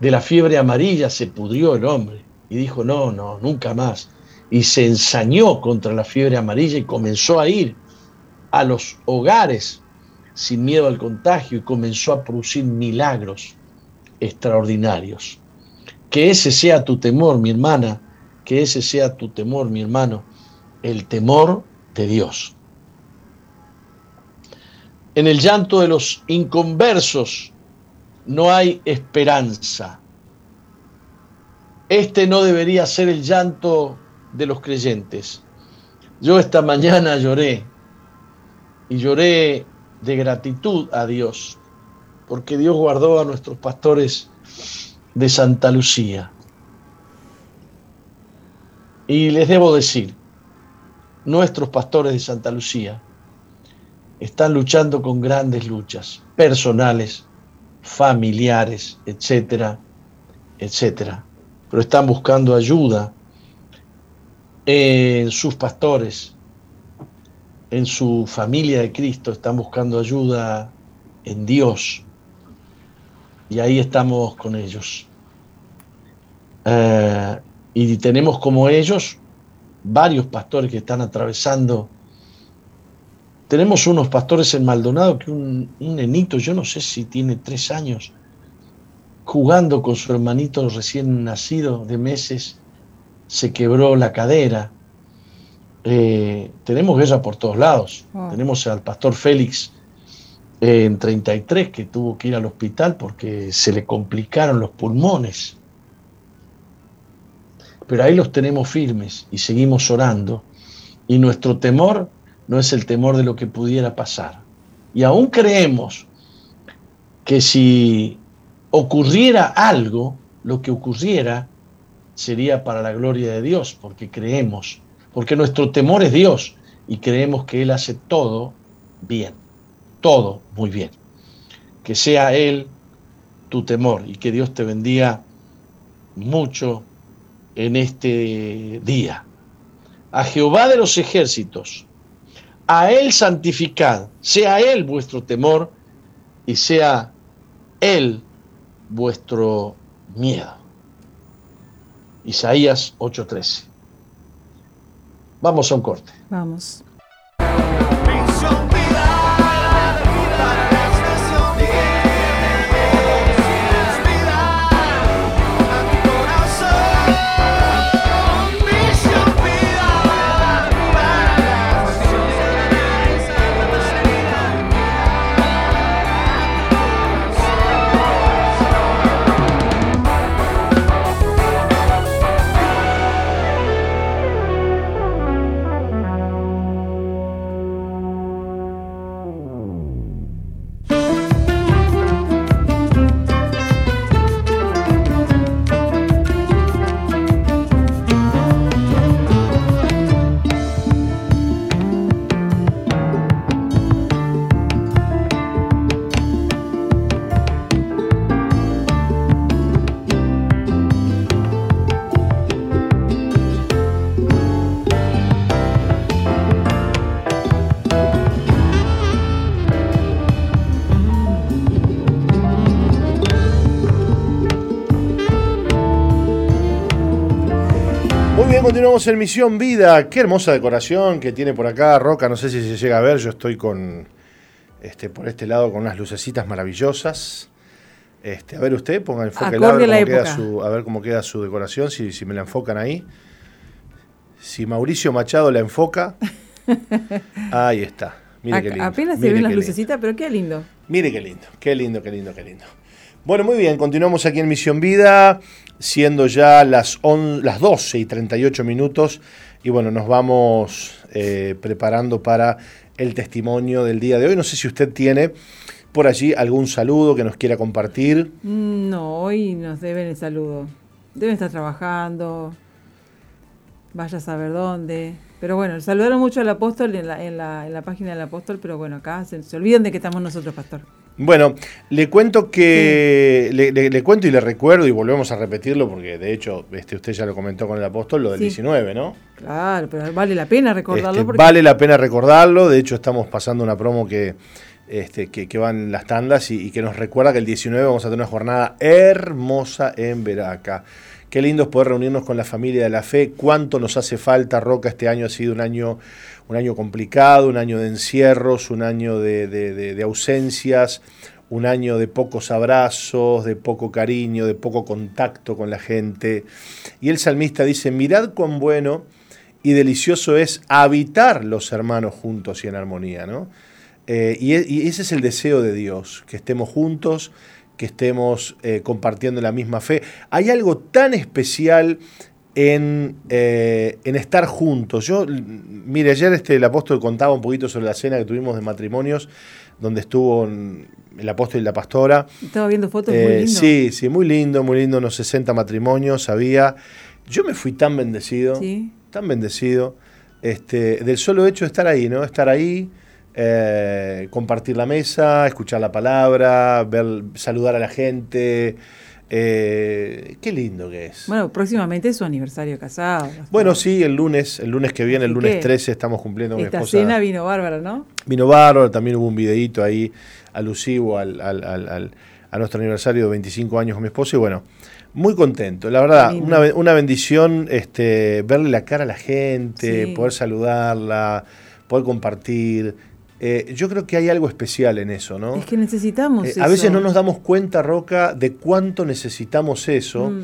de la fiebre amarilla, se pudrió el hombre y dijo, no, no, nunca más. Y se ensañó contra la fiebre amarilla y comenzó a ir a los hogares sin miedo al contagio y comenzó a producir milagros extraordinarios. Que ese sea tu temor, mi hermana, que ese sea tu temor, mi hermano, el temor de Dios. En el llanto de los inconversos no hay esperanza. Este no debería ser el llanto de los creyentes. Yo esta mañana lloré y lloré de gratitud a Dios, porque Dios guardó a nuestros pastores de Santa Lucía. Y les debo decir, nuestros pastores de Santa Lucía están luchando con grandes luchas personales, familiares, etcétera, etcétera. Pero están buscando ayuda en sus pastores, en su familia de Cristo, están buscando ayuda en Dios. Y ahí estamos con ellos. Eh, y tenemos como ellos varios pastores que están atravesando. Tenemos unos pastores en Maldonado que un, un nenito, yo no sé si tiene tres años, jugando con su hermanito recién nacido de meses, se quebró la cadera eh, tenemos guerra por todos lados. Ah. Tenemos al pastor Félix eh, en 33 que tuvo que ir al hospital porque se le complicaron los pulmones. Pero ahí los tenemos firmes y seguimos orando. Y nuestro temor no es el temor de lo que pudiera pasar. Y aún creemos que si ocurriera algo, lo que ocurriera sería para la gloria de Dios, porque creemos porque nuestro temor es Dios y creemos que Él hace todo bien, todo muy bien. Que sea Él tu temor y que Dios te bendiga mucho en este día. A Jehová de los ejércitos, a Él santificad, sea Él vuestro temor y sea Él vuestro miedo. Isaías 8:13. Vamos a un corte.
Vamos.
Continuamos en Misión Vida. Qué hermosa decoración que tiene por acá Roca. No sé si se llega a ver. Yo estoy con este, por este lado con unas lucecitas maravillosas. Este, a ver usted, ponga enfoque a ver, cómo queda su, a ver cómo queda su decoración, si, si me la enfocan ahí. Si Mauricio Machado la enfoca, ahí está.
Mire qué lindo. Apenas se ven las lucecitas, pero qué lindo.
Mire qué lindo, qué lindo, qué lindo, qué lindo. Bueno, muy bien, continuamos aquí en Misión Vida, siendo ya las, las 12 y 38 minutos. Y bueno, nos vamos eh, preparando para el testimonio del día de hoy. No sé si usted tiene por allí algún saludo que nos quiera compartir.
Mm, no, hoy nos deben el saludo. Deben estar trabajando, vaya a saber dónde. Pero bueno, saludaron mucho al apóstol en la página del apóstol, pero bueno, acá se, se olvidan de que estamos nosotros, pastor.
Bueno, le cuento que le, cuento y le recuerdo y volvemos a repetirlo porque de hecho este usted ya lo comentó con el apóstol lo del 19, ¿no?
Claro, pero vale la pena recordarlo.
Este, vale la pena recordarlo. De hecho estamos pasando una promo que este, que, van las tandas y, que nos recuerda que el 19 vamos a tener una jornada hermosa en Veraca. Qué lindo es poder reunirnos con la familia de la fe. Cuánto nos hace falta, Roca. Este año ha sido un año un año complicado, un año de encierros, un año de, ausencias, un año de pocos abrazos, de poco cariño, de poco contacto con la gente. Y el salmista dice, mirad cuán bueno y delicioso es habitar los hermanos juntos y en armonía. ¿no? Eh, y, ese es el deseo de Dios, que estemos juntos, que estemos eh, compartiendo la misma fe. Hay algo tan especial eh, en, estar juntos. Yo, mire, ayer este, el apóstol contaba un poquito sobre la cena que tuvimos de matrimonios, donde estuvo el apóstol y la pastora.
Estaba viendo fotos muy eh, lindo.
Sí, sí, muy lindo, muy lindo, unos 60 matrimonios había. Yo me fui tan bendecido, tan bendecido, este, del solo hecho de estar ahí, ¿no? Estar ahí, eh, compartir la mesa, escuchar la palabra, ver, saludar a la gente. Eh, qué lindo que es.
Bueno, próximamente es su aniversario casado.
Bueno, sí, el lunes, el lunes que viene, el lunes 13, estamos cumpliendo
esta cena vino bárbaro, ¿no?
Vino bárbaro, también hubo un videíto ahí alusivo al, a nuestro aniversario de 25 años con mi esposo y bueno, muy contento. La verdad, una, una, bendición este, verle la cara a la gente, poder saludarla, poder compartir. Eh, yo creo que hay algo especial en eso, ¿no?
Es que necesitamos eso.
Eh, a veces no nos damos cuenta, Roca, de cuánto necesitamos eso mm.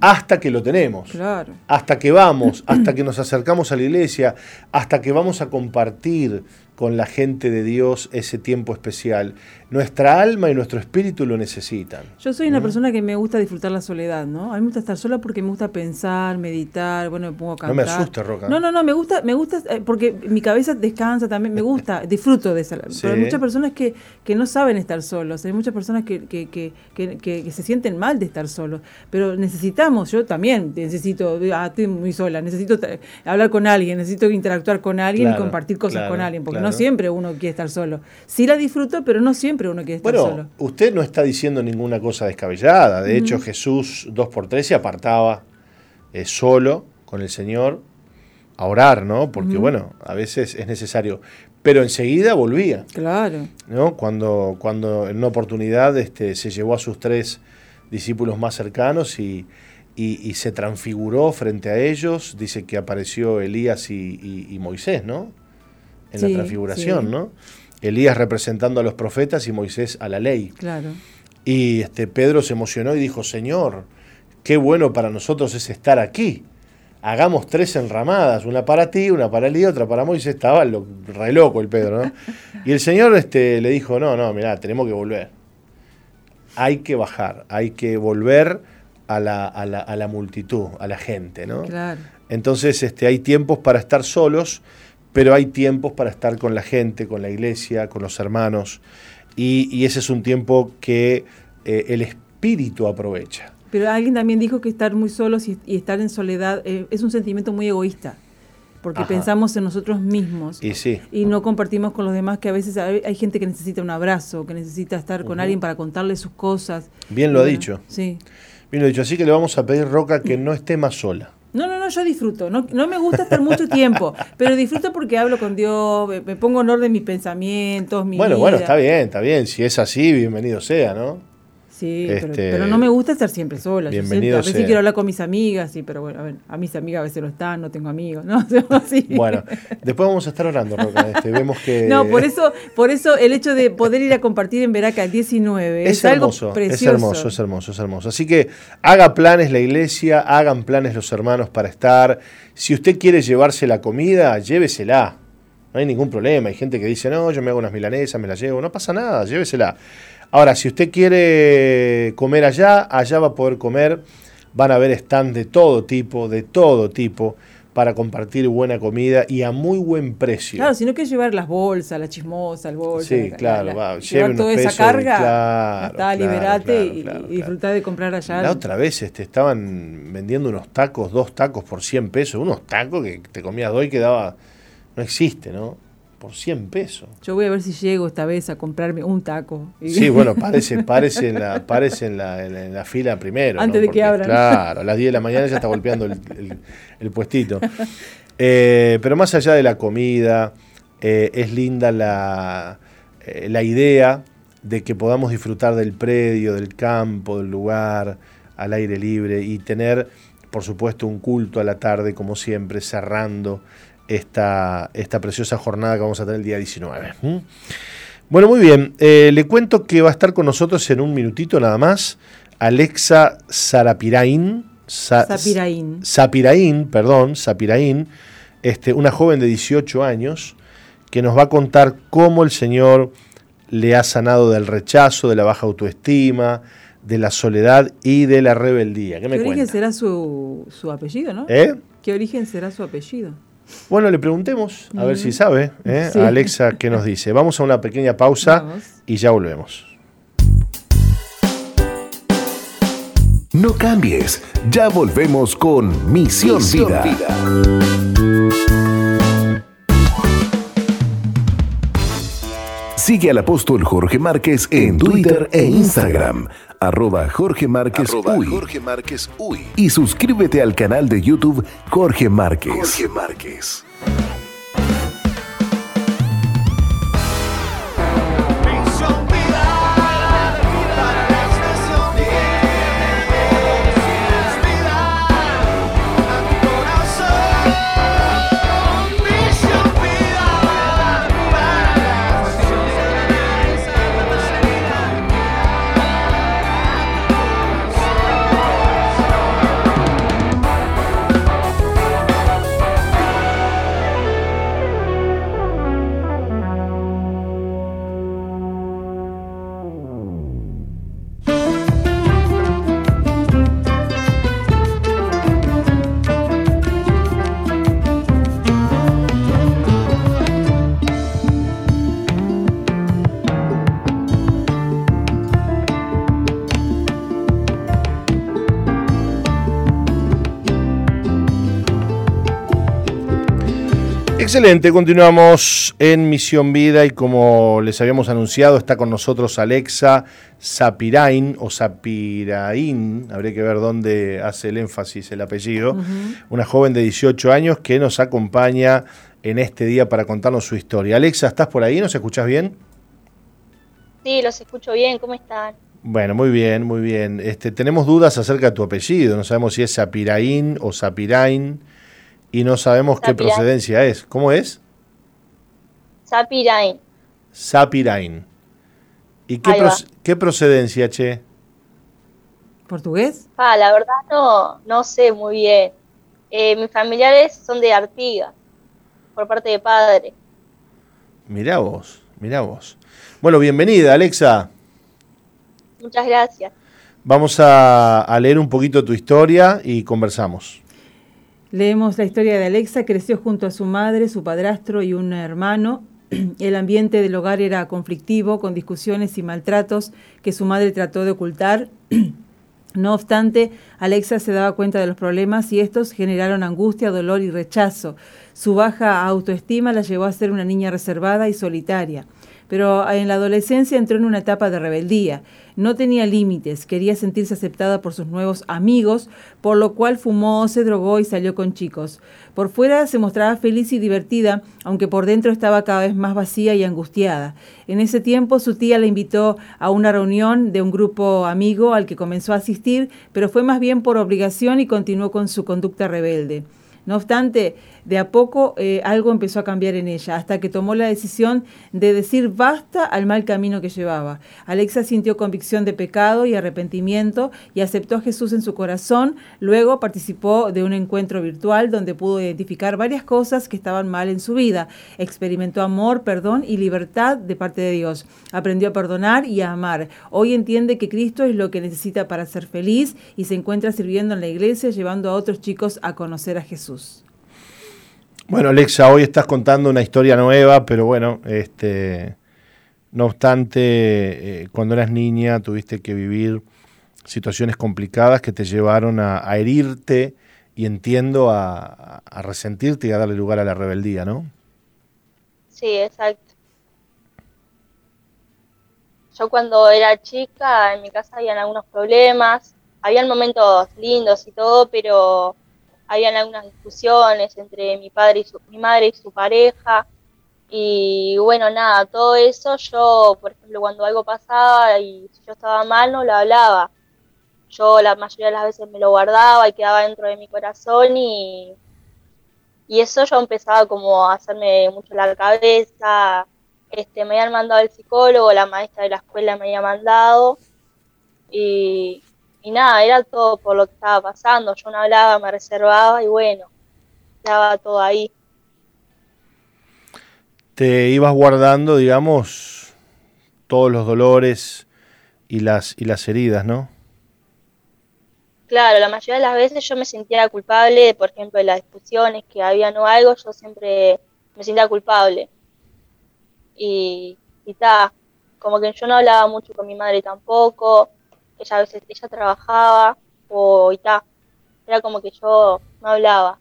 hasta que lo tenemos.
Claro.
Hasta que vamos, hasta que nos acercamos a la iglesia, hasta que vamos a compartir con la gente de Dios ese tiempo especial. Nuestra alma y nuestro espíritu lo necesitan.
Yo soy una persona que me gusta disfrutar la soledad, ¿no? A mí me gusta estar sola porque me gusta pensar, meditar, bueno, me pongo a cantar.
No me asusta, Roca.
No, no, no, me gusta, me gusta eh, porque mi cabeza descansa también, me gusta, disfruto de esa. Pero hay muchas personas que, que no saben estar solos, hay muchas personas que, que, que, que, se sienten mal de estar solos, pero necesitamos, yo también necesito, ah, estoy muy sola, necesito hablar con alguien, necesito interactuar con alguien y compartir cosas con alguien, porque no siempre uno quiere estar solo. Sí la disfruto, pero no siempre uno quiere estar
bueno,
solo.
Usted no está diciendo ninguna cosa descabellada. De hecho, Jesús dos por tres se apartaba eh, solo con el Señor a orar, ¿no? Porque, bueno, a veces es necesario. Pero enseguida volvía.
Claro.
¿no? Cuando, cuando en una oportunidad este, se llevó a sus tres discípulos más cercanos y, y, se transfiguró frente a ellos. Dice que apareció Elías y Moisés, ¿no? en la transfiguración, ¿no? Elías representando a los profetas y Moisés a la ley.
Claro.
Y este, Pedro se emocionó y dijo, Señor, qué bueno para nosotros es estar aquí. Hagamos tres enramadas, una para ti, una para Elías, otra para Moisés. Estaba lo, re loco el Pedro, ¿no? Y el Señor este, le dijo, no, no, mirá, tenemos que volver. Hay que bajar, hay que volver a la, a la, a la multitud, a la gente, ¿no?
Claro.
Entonces este, hay tiempos para estar solos pero hay tiempos para estar con la gente, con la iglesia, con los hermanos, y, ese es un tiempo que eh, el espíritu aprovecha.
Pero alguien también dijo que estar muy solos y, estar en soledad eh, es un sentimiento muy egoísta porque pensamos en nosotros mismos
y, sí.
y, no compartimos con los demás, que a veces hay, gente que necesita un abrazo, que necesita estar con alguien para contarle sus cosas.
Bien lo ha dicho.
Sí.
Bien lo ha dicho. Así que le vamos a pedir, Roca, que no esté más sola.
No, no, no, yo disfruto. No, no me gusta estar mucho tiempo, pero disfruto porque hablo con Dios, me, pongo en orden mis pensamientos, mi
Bueno, bueno, está bien, está bien. Si es así, bienvenido sea, ¿no?
Sí, pero, este, no me gusta estar siempre sola.
Bienvenido.
a veces quiero hablar con mis amigas, sí, pero bueno, a, ver, a mis amigas a veces no están, no tengo amigos, ¿no?
Bueno, después vamos a estar orando, Roca. Este, vemos que.
No, por eso, por eso el hecho de poder ir a compartir en Veraca el 19 es, hermoso, algo precioso.
Es hermoso, es hermoso, es hermoso. Así que haga planes la iglesia, hagan planes los hermanos para estar. Si usted quiere llevarse la comida, llévesela. No hay ningún problema. Hay gente que dice, no, yo me hago unas milanesas, me las llevo. No pasa nada, llévesela. Ahora, si usted quiere comer allá, allá va a poder comer. Van a haber stands de todo tipo, de todo tipo, para compartir buena comida y a muy buen precio.
Claro, si no quiere llevar las bolsas, la chismosa, el bolso.
Sí, claro,
va, llevar toda esa carga, está, liberate y, disfrutar de comprar allá.
La otra vez este, estaban vendiendo unos tacos, dos tacos por 100 pesos, unos tacos que te comías dos y quedaba, no existe, ¿no? Por 100 pesos.
Yo voy a ver si llego esta vez a comprarme un taco.
Sí, bueno, parece, parece, en, la, parece en, la, en, la, fila primero.
Antes de que abran.
Claro, a las 10 de la mañana ya está golpeando el, puestito. Eh, pero más allá de la comida, eh, es linda la, eh, la idea de que podamos disfrutar del predio, del campo, del lugar, al aire libre y tener, por supuesto, un culto a la tarde, como siempre, cerrando esta, esta preciosa jornada que vamos a tener el día 19. Bueno, muy bien. Eh, le cuento que va a estar con nosotros en un minutito nada más Alexa Sarapirain.
Sapiraín,
perdón, Sapiraín, este, una joven de 18 años que nos va a contar cómo el Señor le ha sanado del rechazo, de la baja autoestima, de la soledad y de la rebeldía. ¿Qué,
¿Qué origen será su, su apellido, no?
¿Eh?
¿Qué origen será su apellido?
Bueno, le preguntemos, a ver si sabe, ¿eh? Alexa, ¿qué nos dice? Vamos a una pequeña pausa y ya volvemos.
No cambies, ya volvemos con Misión, Vida. Sigue al apóstol Jorge Márquez en Twitter e Instagram arroba Jorge Márquez, Uy. Y suscríbete al canal de YouTube Jorge Márquez. Jorge Márquez.
Excelente, continuamos en Misión Vida y como les habíamos anunciado está con nosotros Alexa Sapirain o Sapirain, habría que ver dónde hace el énfasis el apellido, una joven de 18 años que nos acompaña en este día para contarnos su historia. Alexa, ¿estás por ahí? ¿Nos escuchas bien?
Sí, los escucho bien, ¿cómo están?
Bueno, muy bien, muy bien. Este, tenemos dudas acerca de tu apellido, no sabemos si es Sapirain o Sapirain y no sabemos qué procedencia es. ¿Cómo es?
Sapirain.
Sapirain. ¿Y qué, qué procedencia, che?
¿Portugués?
Ah, la verdad no, no sé muy bien. Eh, mis familiares son de Artigas, por parte de padre.
Mirá vos, mirá vos. Bueno, bienvenida, Alexa.
Muchas gracias.
Vamos a, a leer un poquito tu historia y conversamos.
Leemos la historia de Alexa, creció junto a su madre, su padrastro y un hermano. El ambiente del hogar era conflictivo, con discusiones y maltratos que su madre trató de ocultar. No obstante, Alexa se daba cuenta de los problemas y estos generaron angustia, dolor y rechazo. Su baja autoestima la llevó a ser una niña reservada y solitaria pero en la adolescencia entró en una etapa de rebeldía. No tenía límites, quería sentirse aceptada por sus nuevos amigos, por lo cual fumó, se drogó y salió con chicos. Por fuera se mostraba feliz y divertida, aunque por dentro estaba cada vez más vacía y angustiada. En ese tiempo su tía la invitó a una reunión de un grupo amigo al que comenzó a asistir, pero fue más bien por obligación y continuó con su conducta rebelde. No obstante, de a poco eh, algo empezó a cambiar en ella, hasta que tomó la decisión de decir basta al mal camino que llevaba. Alexa sintió convicción de pecado y arrepentimiento y aceptó a Jesús en su corazón. Luego participó de un encuentro virtual donde pudo identificar varias cosas que estaban mal en su vida. Experimentó amor, perdón y libertad de parte de Dios. Aprendió a perdonar y a amar. Hoy entiende que Cristo es lo que necesita para ser feliz y se encuentra sirviendo en la iglesia, llevando a otros chicos a conocer a Jesús.
Bueno, Alexa, hoy estás contando una historia nueva, pero bueno, este, no obstante, eh, cuando eras niña tuviste que vivir situaciones complicadas que te llevaron a, herirte y entiendo a, a, resentirte y a darle lugar a la rebeldía, ¿no?
Sí, exacto. Yo cuando era chica en mi casa habían algunos problemas, habían momentos lindos y todo, pero habían algunas discusiones entre mi padre y su, mi madre y su pareja. Y bueno, nada, todo eso yo, por ejemplo, cuando algo pasaba y yo estaba mal, no lo hablaba. Yo la mayoría de las veces me lo guardaba y quedaba dentro de mi corazón y, y eso yo empezaba como a hacerme mucho la cabeza. Este, me habían mandado el psicólogo, la maestra de la escuela me había mandado y, y nada, era todo por lo que estaba pasando. Yo no hablaba, me reservaba y bueno, estaba todo ahí.
Te ibas guardando, digamos, todos los dolores y las, y las heridas, ¿no?
Claro, la mayoría de las veces yo me sentía culpable, por ejemplo, de las discusiones que había o algo, yo siempre me sentía culpable. Y, y ta, como que yo no hablaba mucho con mi madre tampoco, ella a veces ella trabajaba o y era como que yo no hablaba.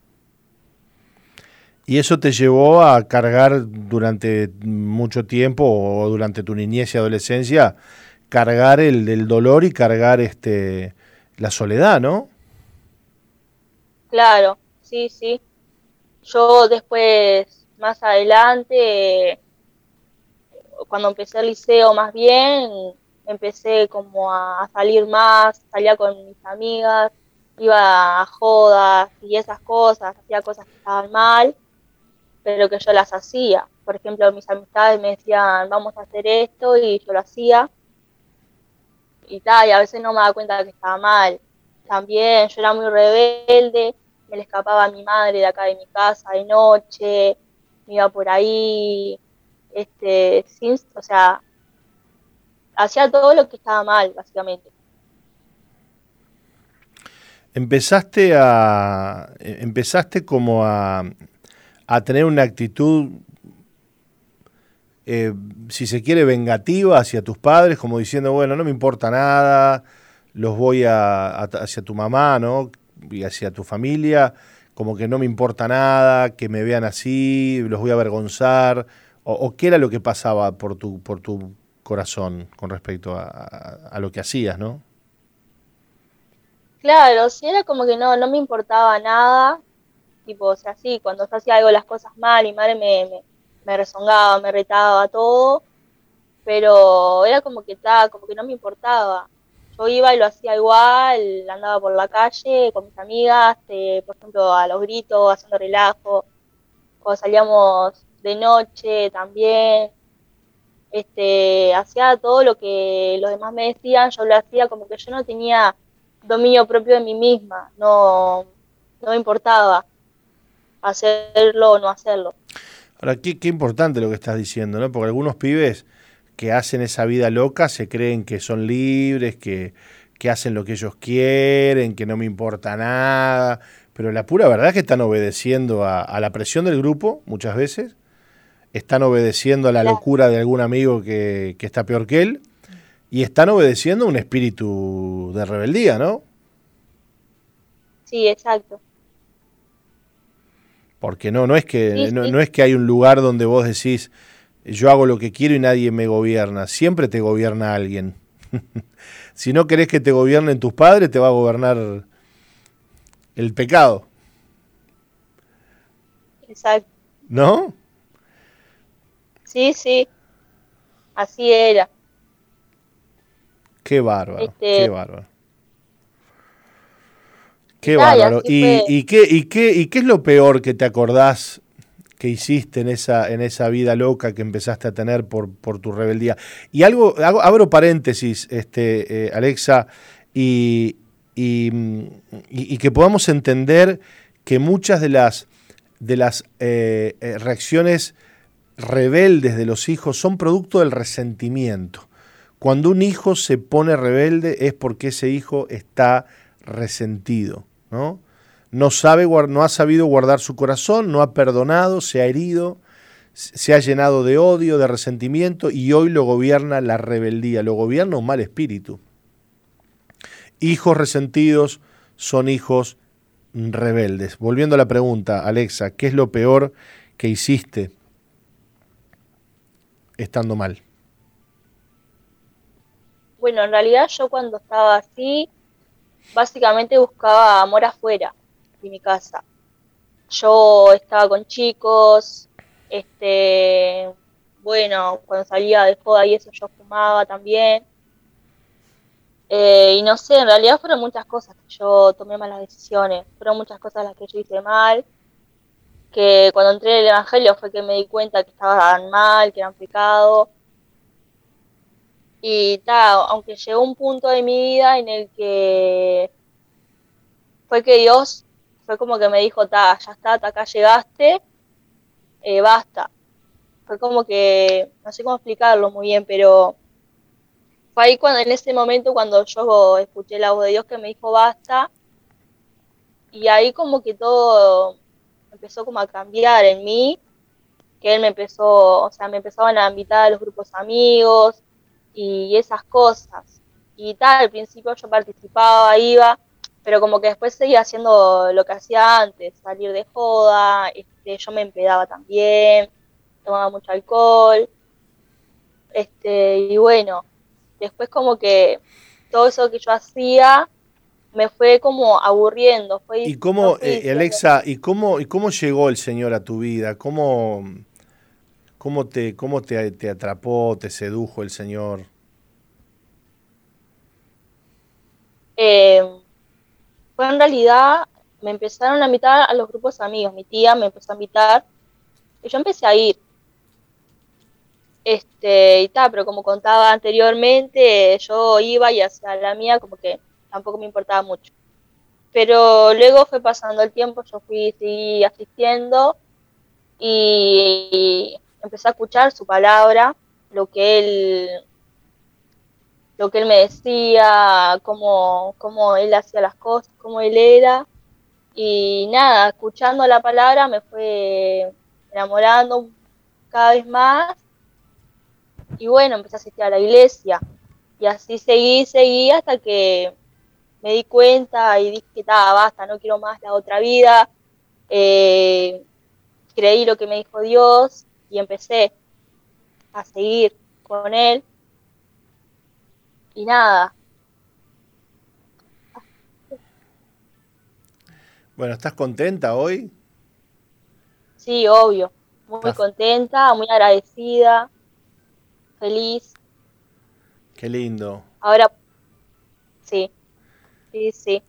¿Y eso te llevó a cargar durante mucho tiempo o durante tu niñez y adolescencia, cargar el, el dolor y cargar este la soledad, ¿no?
Claro, sí, sí. Yo después, más adelante, cuando empecé el liceo más bien, empecé como a salir más, salía con mis amigas, iba a jodas y esas cosas, hacía cosas que estaban mal, pero que yo las hacía. Por ejemplo, mis amistades me decían, vamos a hacer esto, y yo lo hacía. Y tal, y a veces no me daba cuenta de que estaba mal. También yo era muy rebelde, me le escapaba a mi madre de acá de mi casa de noche, me iba por ahí, este, sin, o sea, hacía todo lo que estaba mal, básicamente.
Empezaste a. Empezaste como a, a tener una actitud. Eh, si se quiere, vengativa hacia tus padres, como diciendo, bueno, no me importa nada, los voy a, hacia tu mamá, ¿no? Y hacia tu familia, como que no me importa nada, que me vean así, los voy a avergonzar, o, o qué era lo que pasaba por tu, por tu corazón con respecto a, lo que hacías, ¿no?
Claro, sí, era como que no, no me importaba nada, tipo, o sea, sí, cuando yo hacía algo las cosas mal, y madre me, me, rezongaba, me retaba, todo, pero era como que estaba, como que no me importaba. Yo iba y lo hacía igual, andaba por la calle con mis amigas, eh, por ejemplo, a los gritos, haciendo relajo, cuando salíamos de noche también, este, hacía todo lo que los demás me decían, yo lo hacía como que yo no tenía dominio propio de mí misma, no, no me importaba hacerlo o no hacerlo.
Ahora, qué, importante lo que estás diciendo, ¿no? Porque algunos pibes que hacen esa vida loca se creen que son libres, que, que hacen lo que ellos quieren, que no me importa nada, pero la pura verdad es que están obedeciendo a la presión del grupo muchas veces están obedeciendo a la locura de algún amigo que, está peor que él y están obedeciendo un espíritu de rebeldía, ¿no?
Sí, exacto.
Porque no, no es que, no, es que hay un lugar donde vos decís, yo hago lo que quiero y nadie me gobierna. Siempre te gobierna alguien. si no querés que te gobiernen tus padres, te va a gobernar el pecado.
Exacto.
¿No?
Sí, sí. Así era.
Qué bárbaro, este, qué bárbaro. Qué bárbaro. ¿Y, qué, y, qué, ¿Y qué es lo peor que te acordás que hiciste en esa, en esa vida loca que empezaste a tener por, por tu rebeldía? Y algo, abro paréntesis, este, eh, Alexa, y, y, que podamos entender que muchas de las, de las eh, eh, reacciones rebeldes de los hijos son producto del resentimiento. Cuando un hijo se pone rebelde es porque ese hijo está resentido, ¿no? No, sabe, no ha sabido guardar su corazón, no ha perdonado, se ha herido, se ha llenado de odio, de resentimiento y hoy lo gobierna la rebeldía, lo gobierna un mal espíritu. Hijos resentidos son hijos rebeldes. Volviendo a la pregunta, Alexa, ¿qué es lo peor que hiciste estando mal?
Bueno, en realidad yo cuando estaba así, básicamente buscaba amor afuera de mi casa. Yo estaba con chicos, este, bueno, cuando salía de joda y eso yo fumaba también. Eh, y no sé, en realidad fueron muchas cosas que yo tomé malas decisiones, fueron muchas cosas las que yo hice mal, que cuando entré en el Evangelio fue que me di cuenta que estaban mal, que eran pecado, y ta, aunque llegó un punto de mi vida en el que fue que Dios fue como que me dijo, ta, ya está, acá llegaste, eh, basta. Fue como que, no sé cómo explicarlo muy bien, pero fue ahí cuando, en ese momento cuando yo escuché la voz de Dios que me dijo basta, y ahí como que todo empezó como a cambiar en mí, que él me empezó, o sea, me empezaban a invitar a los grupos amigos, y esas cosas. Y tal, al principio yo participaba, iba, pero como que después seguía haciendo lo que hacía antes, salir de joda, este, yo me empedaba también, tomaba mucho alcohol, este, y bueno, después como que todo eso que yo hacía me fue como aburriendo. Fue
¿Y cómo, eh, Alexa, ¿y cómo, ¿y cómo llegó el Señor a tu vida? ¿Cómo, ¿Cómo te, cómo te, te atrapó, te sedujo el Señor?
Eh, fue en realidad, me empezaron a invitar a los grupos amigos. Mi tía me empezó a invitar y yo empecé a ir. Este, y tal, pero como contaba anteriormente, yo iba y hacia la mía como que tampoco me importaba mucho. Pero luego fue pasando el tiempo, yo fui seguí asistiendo y empecé a escuchar su palabra, lo que él, lo que él me decía, cómo, cómo él hacía las cosas, cómo él era. Y nada, escuchando la palabra me fue enamorando cada vez más. Y bueno, empecé a asistir a la iglesia. Y así seguí, seguí hasta que me di cuenta y dije, está, basta, no quiero más la otra vida. Eh, creí lo que me dijo Dios y empecé a seguir con él. Y nada.
Bueno, ¿estás contenta hoy?
Sí, obvio. Muy contenta, muy agradecida, feliz.
Qué lindo.
Ahora, sí, sí, sí.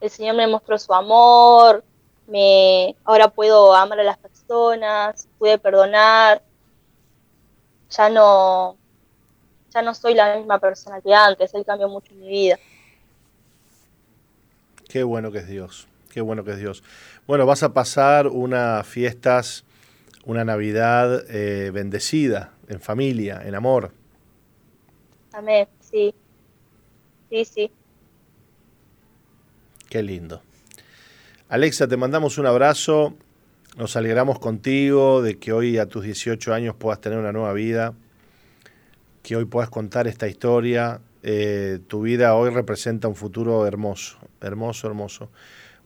El Señor me mostró su amor, me, ahora puedo amar a las personas pude perdonar, ya no, ya no soy la misma persona que antes, él cambió mucho mi vida.
Qué bueno que es Dios, qué bueno que es Dios. Bueno, vas a pasar unas fiestas, una Navidad eh, bendecida, en familia, en amor.
Amén, sí, sí, sí.
Qué lindo. Alexa, te mandamos un abrazo nos alegramos contigo de que hoy a tus 18 años puedas tener una nueva vida, que hoy puedas contar esta historia. Eh, tu vida hoy representa un futuro hermoso, hermoso, hermoso.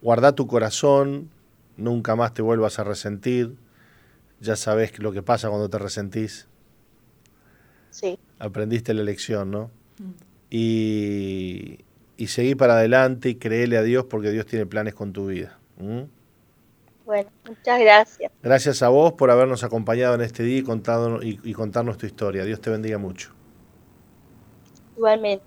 Guarda tu corazón, nunca más te vuelvas a resentir, ya sabes lo que pasa cuando te resentís.
Sí.
Aprendiste la lección, ¿no? Mm. Y, y seguí para adelante y créele a Dios porque Dios tiene planes con tu vida.
Bueno, muchas gracias.
Gracias a vos por habernos acompañado en este día y, contado, y, contarnos tu historia. Dios te bendiga mucho.
Igualmente.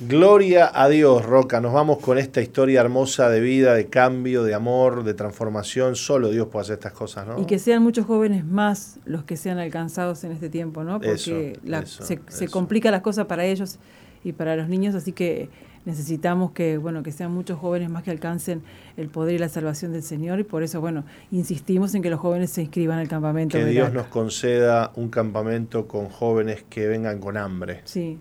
Gloria a Dios, Roca. Nos vamos con esta historia hermosa de vida, de cambio, de amor, de transformación. Solo Dios puede hacer estas cosas, ¿no?
Y que sean muchos jóvenes más los que sean alcanzados en este tiempo, ¿no? Porque se, se complican las cosas para ellos y para los niños, así que necesitamos que, bueno, que sean muchos jóvenes más que alcancen el poder y la salvación del Señor y por eso, bueno, insistimos en que los jóvenes se inscriban al campamento.
Que Dios nos conceda un campamento con jóvenes que vengan con hambre.
Sí.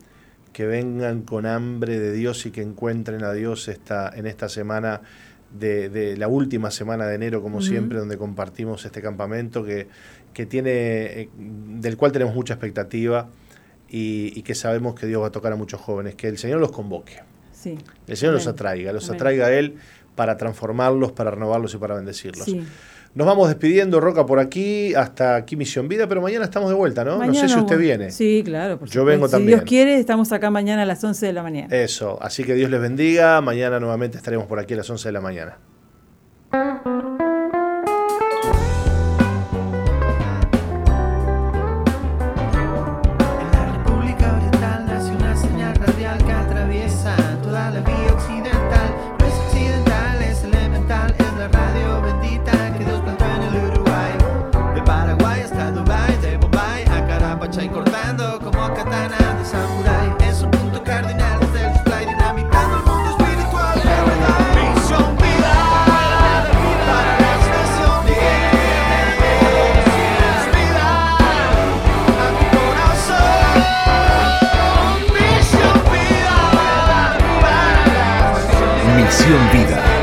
Que vengan con hambre de Dios y que encuentren a Dios esta, en esta semana de, la última semana de enero, como siempre, donde compartimos este campamento que, que tiene, eh, del cual tenemos mucha expectativa y, que sabemos que Dios va a tocar a muchos jóvenes, que el Señor los convoque.
Sí.
El Señor los atraiga, los atraiga a Él para transformarlos, para renovarlos y para bendecirlos. Nos vamos despidiendo, Roca, por aquí, hasta aquí Misión Vida, pero mañana estamos de vuelta, ¿no? no sé si usted viene.
Sí, claro.
Yo vengo también.
Si Dios quiere, estamos acá mañana a las 11 de la mañana.
Eso, así que Dios les bendiga. Mañana nuevamente estaremos por aquí a las 11 de la mañana.